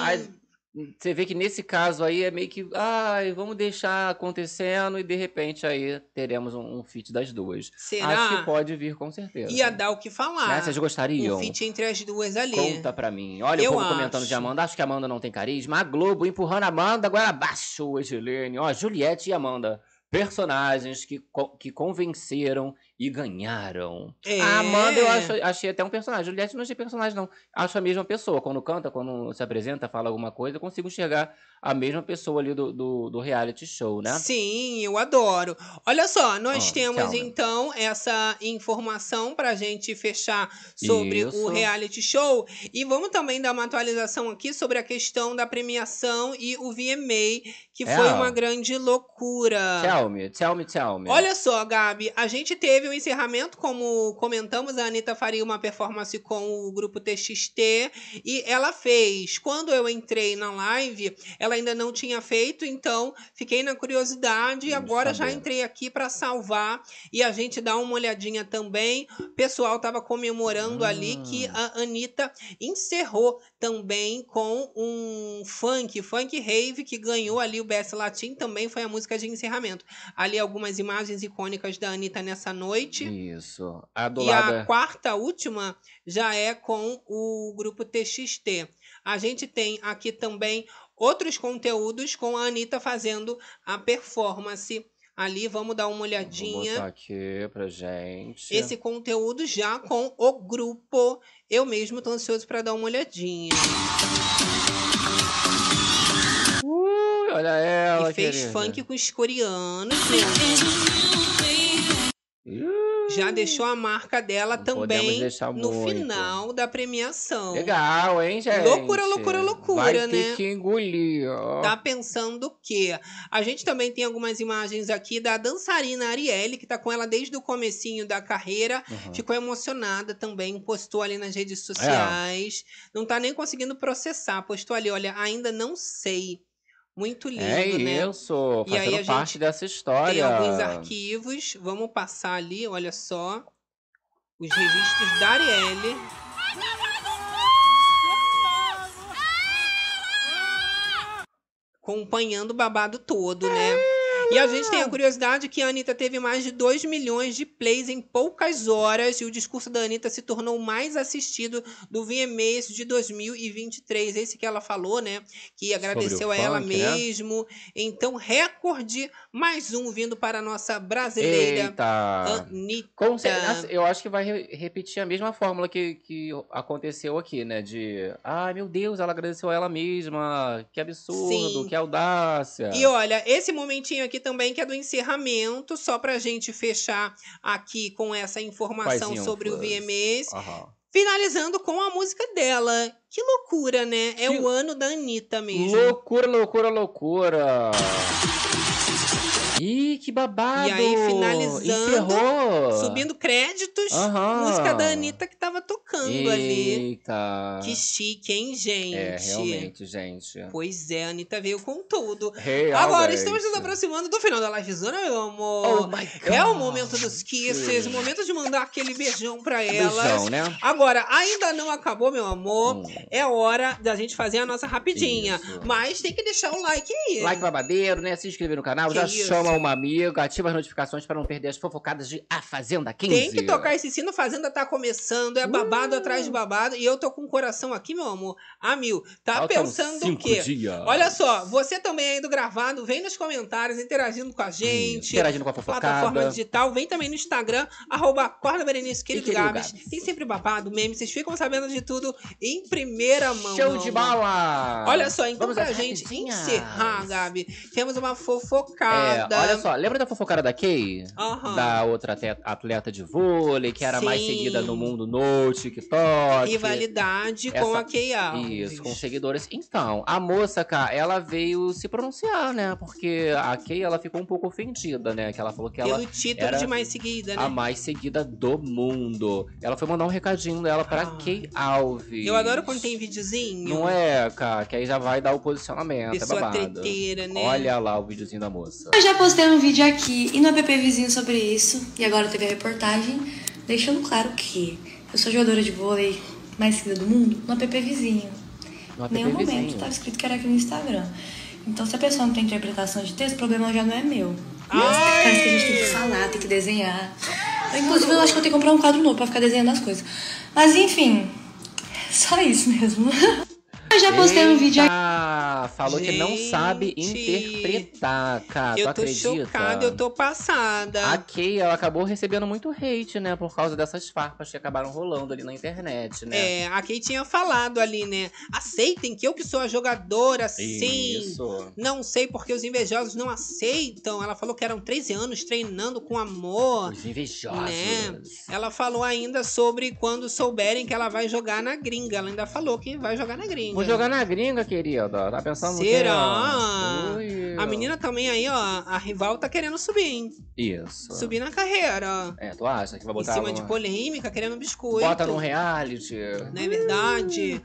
Você vê que nesse caso aí é meio que, ai, vamos deixar acontecendo e de repente aí teremos um, um feat das duas. Será? Acho que pode vir com certeza. Ia dar o que falar. Né? Vocês gostariam? Um feat entre as duas ali. Conta pra mim. Olha Eu o povo comentando acho. de Amanda. Acho que a Amanda não tem carisma. A Globo empurrando a Amanda, agora abaixo o Edilene. Ó, Juliette e Amanda. Personagens que, co- que convenceram e ganharam. É. A Amanda eu acho- achei até um personagem. Juliette não achei personagem, não. Acho a mesma pessoa. Quando canta, quando se apresenta, fala alguma coisa, eu consigo enxergar a mesma pessoa ali do, do, do reality show, né? Sim, eu adoro. Olha só, nós Ah, temos então essa informação pra gente fechar sobre o Isso. reality show e vamos também dar uma atualização aqui sobre a questão da premiação e o VMA, que É. foi uma grande loucura. Tell me, tell me, tell me. Olha só, Gabi, a gente teve o encerramento, como comentamos, a Anitta faria uma performance com o grupo TXT e ela fez. Quando eu entrei na live, ela ainda não tinha feito, então fiquei na curiosidade e agora já saber. entrei aqui para salvar e a gente dá uma olhadinha também. O pessoal tava comemorando ali que Hum. a Anitta encerrou também com um funk, funk rave, que ganhou ali o Best Latin, também foi a música de encerramento. Ali algumas imagens icônicas da Anitta nessa noite. Isso. A do E lado a é- quarta última já é com o grupo TXT. A gente tem aqui também outros conteúdos com a Anitta fazendo a performance. Ali, vamos dar uma Vou olhadinha. botar aqui pra gente. Esse conteúdo já com o grupo. Eu mesmo tô ansioso para dar uma olhadinha. Olha ela, e fez querida. funk com os coreanos. né? Já deixou a marca dela também no muito. final da premiação. Legal, hein, gente? Loucura, loucura, loucura, Vai né? ter que engolir, ó. Tá pensando o quê? A gente também tem algumas imagens aqui da dançarina Arielle, que tá com ela desde o comecinho da carreira. Uhum. Ficou emocionada também, postou ali nas É. redes sociais. Não tá nem conseguindo processar. Postou ali, olha, ainda não sei. Muito lindo, é né? isso, E aí fazendo a gente parte dessa Tem história. alguns arquivos. Vamos passar ali, olha só. Os registros da Arielle. Acompanhando o babado todo, né? E a gente tem a curiosidade que a Anitta teve mais de 2 milhões de plays em poucas horas e o discurso da Anitta se tornou o mais assistido do VMAs de 2023. Esse que ela falou, né? Que agradeceu a ela funk, né? mesmo. Então, recorde, mais um vindo para a nossa brasileira Eita. Anitta. Com certeza, eu acho que vai re- repetir a mesma fórmula que, que aconteceu aqui, né? De, ai meu Deus, ela agradeceu a ela mesma, que absurdo, Sim. que audácia. E olha, esse momentinho aqui também que é do encerramento, só pra gente fechar aqui com essa informação sobre o infos? VMAs. Aham. Finalizando com a música dela. Que loucura, né? É Que- o ano da Anitta mesmo. Loucura, loucura, loucura. Ih, que babado. E aí, finalizando, Encerrou. Subindo créditos, Aham. música da Anitta que tava tocando ali. Eita. Que chique, hein, gente? É, realmente, gente. Pois é, a Anitta veio com tudo. Realmente. Agora, estamos nos aproximando do final da livezona, meu amor. Oh my God. É o momento dos kisses, o momento de mandar aquele beijão pra elas. Beijão, né? Agora, ainda não acabou, meu amor. Hum. É hora da gente fazer a nossa rapidinha. Isso. Mas tem que deixar o like aí. Like babadeiro, né? Se inscrever no canal. canal, Que já isso? chama uma amiga, ativa as notificações para não perder as fofocadas de A Fazenda 15. Tem que tocar esse sino, Fazenda tá começando, é babado atrás de babado, e eu tô com o coração aqui, meu amor, a mil. Tá Faltam pensando o quê? dias. Olha só, você também aí do gravado, vem nos comentários, interagindo com a gente. interagindo com a fofocada. Plataforma digital, vem também no Instagram, arroba Acorda Berenice, querido, querido Gabs. Gabs. Tem sempre babado, meme, vocês ficam sabendo de tudo em primeira mão. Show de bola! Olha só, então Vamos pra gente rapidinhas. encerrar, Gabi, temos uma É, fofocada. Olha só, lembra da fofocada da Kay? Aham. Da outra atleta de vôlei, que era mais Sim. seguida no mundo no TikTok. Rivalidade com Essa- a Kay Alves. Isso, com seguidores. Então, a moça, cara, ela veio se pronunciar, né? Porque a Kay, ela ficou um pouco ofendida, né? Que ela falou que ela Pelo título era de mais seguida, né? a mais seguida do mundo. Ela foi mandar um recadinho dela pra Kay Alves. Eu adoro quando tem videozinho. Não é, cara? Que aí já vai dar o posicionamento, Pessoa é babado. treteira, né? Olha lá o videozinho da moça. Eu já postei um vídeo aqui e no app vizinho sobre isso, e agora teve a reportagem, deixando claro que eu sou jogadora de vôlei mais seguida do mundo no app vizinho. No Em app nenhum momento vizinho. estava escrito que era aqui no Instagram. Então, se a pessoa não tem interpretação de texto, o problema já não é meu. Parece que a gente tem que falar, tem que desenhar. Inclusive, eu acho que eu tenho que comprar um quadro novo pra ficar desenhando as coisas. Mas, enfim, só isso mesmo. Eu já postei um vídeo aqui. Ah, falou que não sabe Gente, interpretar, cara. eu tu tô acredita? chocada, eu tô passada. A Kay, ela acabou recebendo muito hate, né? Por causa dessas farpas que acabaram rolando ali na internet, né? É, a Kay tinha falado ali, né? Aceitem que eu que sou a jogadora, sim. Isso. Não sei porque os invejosos não aceitam. Ela falou que eram 13 anos treinando com amor. Os invejosos. Né? Ela falou ainda sobre quando souberem que ela vai jogar na gringa. Ela ainda falou que vai jogar na gringa. Vou jogar na gringa, querida. Tá pensando Será? que... Ui. A menina também aí, ó, a rival tá querendo subir, hein? Isso. Subir na carreira. É, tu acha que vai Em botar... cima de polêmica, querendo biscoito. Bota no reality. Não é verdade?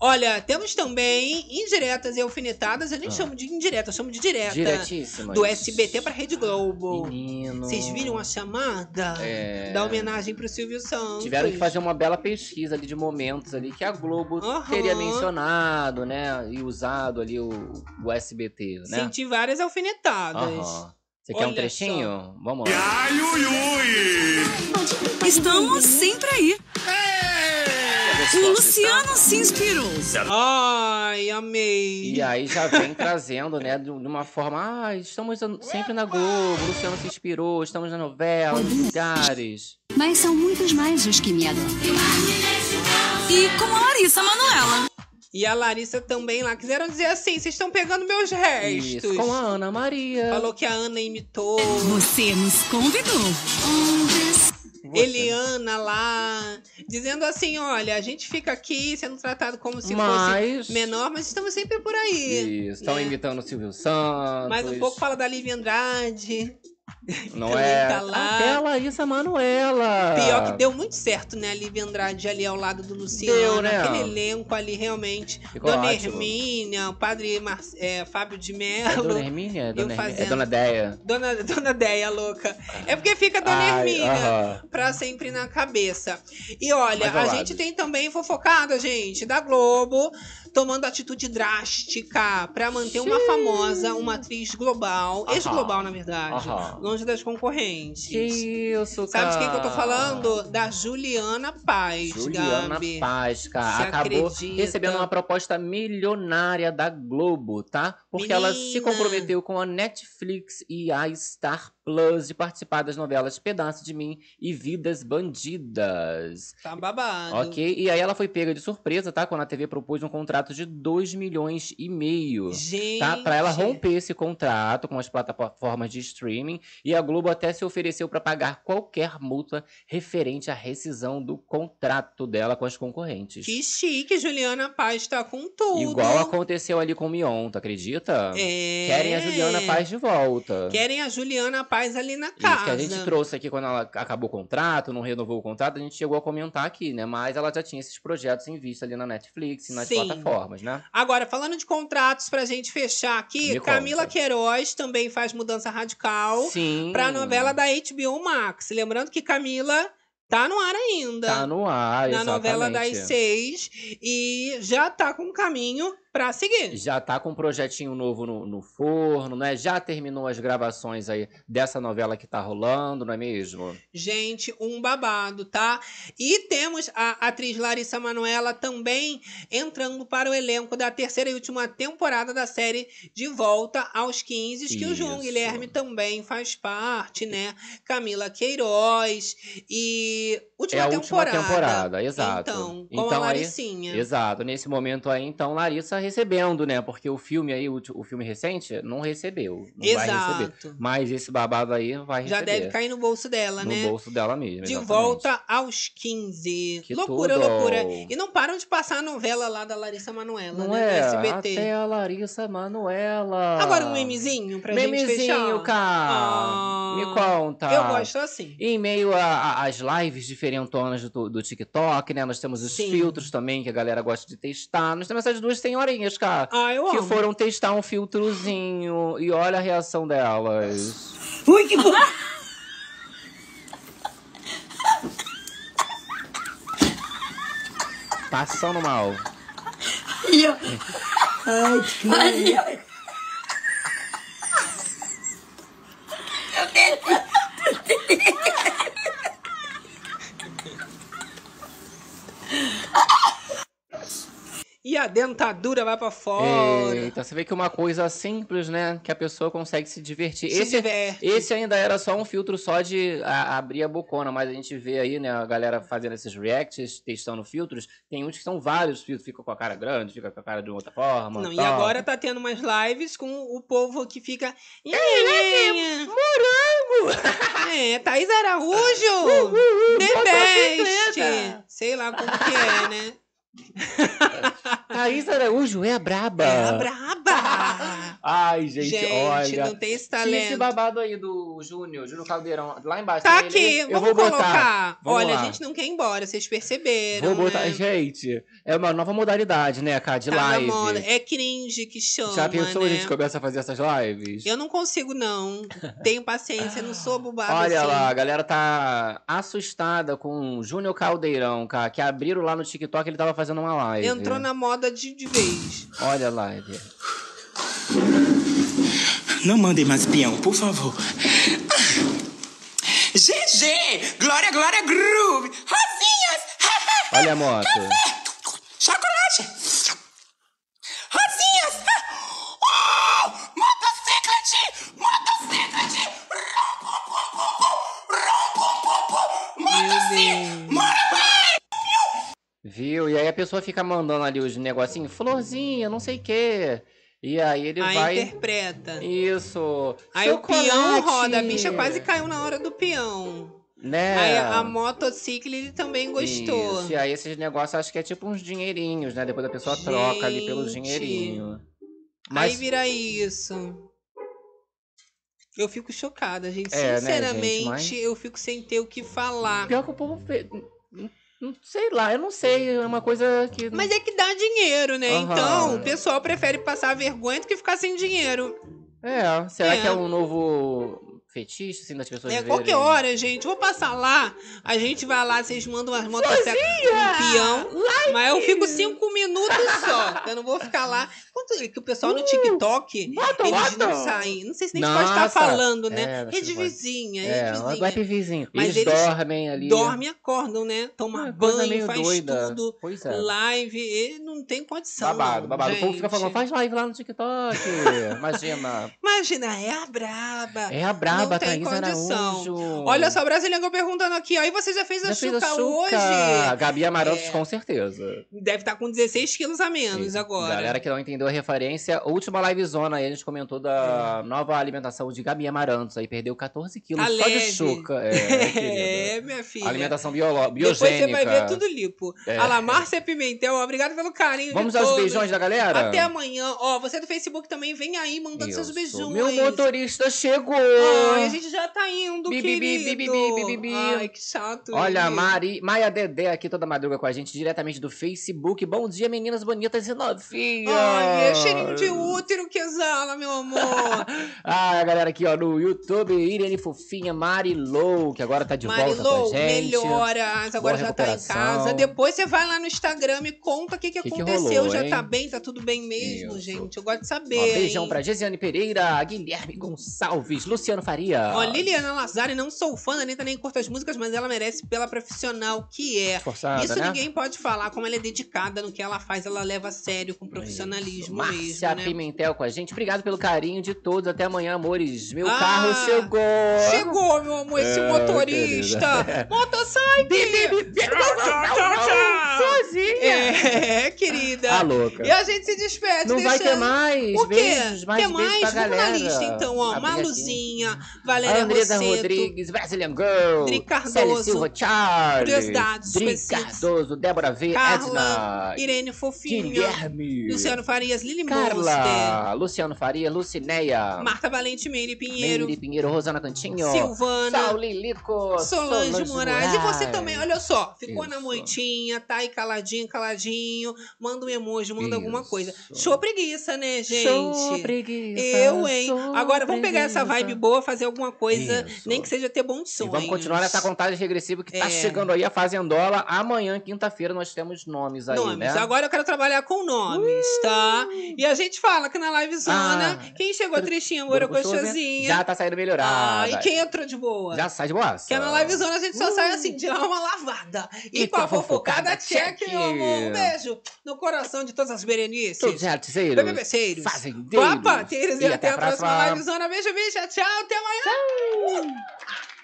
Olha, temos também indiretas e alfinetadas. Eu nem Ah. chamo de indireta, eu chamo de direta. Diretíssimas. Do SBT pra Rede Globo. Menino. Vocês viram a chamada? É. Da homenagem pro Silvio Santos. Tiveram que fazer uma bela pesquisa ali de momentos ali que a Globo Aham. teria mencionado, né? E usado ali o, o SBT, né? Senti várias alfinetadas. Aham. Você quer um Olha trechinho? Vamos lá. Estamos sempre aí. O Luciano se inspirou. Ai, amei. E aí já vem trazendo, né, de de uma forma, ah, estamos sempre na Globo, o Luciano se inspirou, estamos na novela, nos lugares. Mas são muitos mais os que me adoram. E com a Larissa Manoela. E a Larissa também lá. Quiseram dizer assim: vocês estão pegando meus restos. Isso, com a Ana Maria. Falou que a Ana imitou. Você nos convidou. Eliana lá, dizendo assim: olha, a gente fica aqui sendo tratado como se Mas- fosse menor, mas estamos sempre por aí. Isso, estão né? imitando o Silvio Santos. Mais um pouco fala da Lívia Andrade. Não também é? tá lá. Até a Larissa Manoela. Pior que deu muito certo, né? A Lívia Andrade ali ao lado do Luciano. Deu, né? Aquele elenco ali, realmente. Ficou Dona ótimo. Hermínia, o padre Mar- é, Fábio de É Mello. Dona Hermínia? É Dona, Hermínia? é fazendo- Dona Deia. Dona, Dona Deia, louca. É porque fica Dona Ai, Hermínia aham. pra sempre na cabeça. E olha, a lado. gente tem também fofocada, gente, da Globo, tomando atitude drástica pra manter uma famosa, uma atriz global, Aham. ex-global, na verdade, Aham. longe das concorrentes. Que isso, Sabe de quem que eu tô cara? falando? Da Juliana Paz, Juliana Gabi. Paz, cara, Você acabou acredita? recebendo uma proposta milionária da Globo, tá? Porque ela se Menina. comprometeu com a Netflix e a Star Plus de participar das novelas Pedaço de Mim e Vidas Bandidas. Tá babado. Ok? E aí ela foi pega de surpresa, tá? Quando a TV propôs um contrato de 2 milhões e meio. Gente. Tá? Pra ela romper esse contrato com as plataformas de streaming. E a Globo até se ofereceu pra pagar qualquer multa referente à rescisão do contrato dela com as concorrentes. Que chique, Juliana Paz tá com tudo. Igual aconteceu ali com o Mion, tu acredita? É. Querem a Juliana Paz de volta. Querem a Juliana Paz ali na casa. Isso que a gente trouxe aqui quando ela acabou o contrato, não renovou o contrato, a gente chegou a comentar aqui, né? Mas ela já tinha esses projetos em vista ali na Netflix e nas Sim. plataformas, né? Agora, falando de contratos pra gente fechar aqui, Me Camila conta. Queiroz também faz mudança radical Sim. pra novela da HBO Max. Lembrando que Camila tá no ar ainda. Tá no ar, na novela das exatamente. seis e já tá com caminho pra seguir. Já tá com um projetinho novo no, no forno, né? Já terminou as gravações aí dessa novela que tá rolando, não é mesmo? Gente, um babado, tá? E temos a atriz Larissa Manoela também entrando para o elenco da terceira e última temporada da série De Volta aos 15, que o João Isso. Guilherme também faz parte, né? Camila Queiroz e última é a última temporada. temporada, exato. Então, com a aí- Laricinha. exato. Nesse momento aí, então, Larissa recebendo, né? Porque o filme aí, o, o filme recente, não recebeu. Não vai Exato. receber. Mas esse babado aí vai Já receber. deve cair no bolso dela, no né? bolso dela mesmo. De exatamente. volta aos 15. Que loucura, tudo! loucura. E não param de passar a novela lá da Larissa Manoela, Não né? é? No SBT. Até a Larissa Manoela. Agora um memezinho pra gente Memezinho, fechar. cara. Ah, Me conta. Eu gosto assim. Em meio às lives diferentonas do, do TikTok, né? Nós temos os Sim. filtros também, que a galera gosta de testar. Nós temos essas duas senhorinhas, cara. Ah, eu que amo. foram testar um filtrozinho. E olha a reação delas. Ui, que bom. Passando mal. Ai, que ai, ai. E a dentadura vai pra fora. Eita, você vê que uma coisa simples, né? Que a pessoa consegue se divertir. Se esse, diverte. esse ainda era só um filtro só de a- abrir a bocona, mas a gente vê aí, né, a galera fazendo esses reacts, testando filtros. Tem uns que são vários filtros, fica com a cara grande, fica com a cara de outra forma. Não, e agora tá tendo umas lives com o povo que fica. Morango! É, Thaís Araújo! The best! Sei lá como que é, né? Thaís Araújo é a braba. É a braba! Ai, gente, Gente, olha. não tem esse Se talento. esse babado aí do Júnior, Júnior Caldeirão, lá embaixo. Tá aqui, ele, eu vamos vou botar. colocar. Vamos Olha, lá. a gente não quer ir embora, vocês perceberam. Vou botar. né? Gente, é uma nova modalidade, né, cara, de Tá na live. moda. É cringe que chama, Já pensou né? a gente começa a fazer essas lives? Eu não consigo, não. Tenho paciência, não sou bobada Olha assim. lá, a galera tá assustada com o Júnior Caldeirão, cara, que abriram lá no TikTok, ele tava fazendo uma live. Entrou na moda de, de vez. Olha a live. Não mandem mais peão, por favor. GG! Glória, glória, groove! Rosinhas! Olha a moto. Chocolate! Rosinhas! Oh! Motociclete! Motociclete! Viu? E aí a pessoa fica mandando ali os negocinhos, florzinha, não sei o quê. E aí ele Aí vai. interpreta. Isso. Aí o peão Chocolate. roda, a bicha quase caiu na hora do peão. Né? Aí a motociclo ele também gostou. Isso, e aí esses negócios acho que é tipo uns dinheirinhos, né? Depois a pessoa troca ali pelo Gente. dinheirinho. Aí vira isso. Eu fico chocada, gente. É, né, Sinceramente, gente, mas- eu fico sem ter o que falar. Pior que o povo. Sei lá, eu não sei. É uma coisa que. Mas é que dá dinheiro, né? Aham. Então, o pessoal prefere passar vergonha do que ficar sem dinheiro. É, será É. que é um novo fetiche, assim, das pessoas É, verem? qualquer hora, gente. Vou passar lá. A gente vai lá, vocês mandam umas motocicletas com um peão. Mas eu fico cinco minutos só. Eu não vou ficar lá. Quanto é que o pessoal no TikTok, eles bota. não saem. Não sei se nem pode estar Nossa. falando, né? É, rede vizinha, É, rede vizinha. web vizinho. Mas eles, eles dormem ali. Dormem e acordam, né? Toma coisa banho, meio faz doida. tudo. Pois é. Live. E não tem condição. Babado, babado. O povo fica gente. falando, faz live lá no TikTok. Imagina. Imagina, é a braba. É a braba, Não tem Thaís condição. Araújo. Olha só, Brasileiro perguntando aqui. E você já fez a Já fez chuca a chuca. hoje? Gabi Amarantos, É. com certeza. Deve estar com 16 quilos a menos Isso. agora. Galera que não entendeu a referência, última livezona aí, a gente comentou da nova alimentação de Gabi Amarantos. Aí perdeu 14 quilos Tá só leve. de chuca. É, É, minha filha. Alimentação Depois biogênica. você vai ver tudo lipo. É. Olha lá, Márcia Pimentel, obrigado pelo carinho Vamos de dar os todos. beijões da galera? Até amanhã. Ó, você do Facebook também vem aí mandando seus Isso. beijões. não, Meu motorista chegou. Ai, a gente já tá indo, Bi, bi, bi, querido. bi, bi, bi, bi, bi. Ai, que chato. Olha, ele. Mari, Maia Dedé aqui toda madruga com a gente, diretamente do Facebook. Bom dia, meninas bonitas e novinhas. Ai, é cheirinho de útero que exala, meu amor. Ah, a galera aqui, ó, no YouTube, Irene Fofinha, Mari Lou, que agora tá de volta com Marilou, a gente. melhoras, agora Boa já tá em casa. Depois você vai lá no Instagram e conta o que, que, Que que aconteceu. rolou, já hein? tá bem? Tá tudo bem mesmo, gente? Eu gosto de saber. Ó, beijão hein? pra Gesiane Pereira, Guilherme Gonçalves, Luciano Faria. Ó, Liliana Lazari, não sou fã da Anitta nem curto as músicas, mas ela merece pela profissional que é. Esforçada, Isso né? ninguém pode falar, como ela é dedicada no que ela faz, ela leva a sério, com profissionalismo Márcia mesmo, né? Pimentel com a gente. Obrigado pelo carinho de todos. Até amanhã, amores. Meu Ah, carro chegou. Chegou, meu amor, esse É, motorista. querida. Sozinha. É, querida. Ah, louca. E a gente se despede. Não vai deixando- ter mais. O quê? Beijos, mais Quer mais? Vamos na lista, então, ó. Maluzinha, Valéria Rosseto, Rodrigues, Brazilian Girl. Dri Cardoso, Célia Silva Charles. Curiosidades Dri. Cardoso, Débora V. Carla, Edna. Irene Fofinha, Guilherme. Luciano Farias, Lili Monster, Carla. Luciano Faria, Lucineia. Marta Valente, Meire Pinheiro, Meire Pinheiro, Rosana Cantinho. Silvana, Sauli Lico. Solange, Moraes. E você também, olha só, ficou Isso. na moitinha, tá aí caladinho, caladinho, manda um emoji, manda alguma Isso. coisa. Show preguiça, né, gente? Show preguiça, Eu, hein? Agora vamos pegar essa preguiça. vibe boa, fazer alguma coisa, Isso. nem que seja ter bons E sonhos. vamos continuar nessa contagem regressiva que tá É. chegando aí a Fazendola. Amanhã, quinta-feira, nós temos nomes aí, Nomes. né? Agora eu quero trabalhar com nomes, tá? E a gente fala que na live zona, Ah. quem chegou tristinha, bora gostosinha. Já tá saindo melhorada. Ah, e quem entrou de boa? Já sai de boa. Que é na live zona a gente só sai assim, de alma lavada. E, E com a fofocada, check, meu amor. Um beijo no coração de todas as berenices. Todos os artiseiros, BBBceiros. fazendeiros. Papateiros. E, E até, até a próxima próxima. live zona. Beijo, beijo. Tchau, até 走。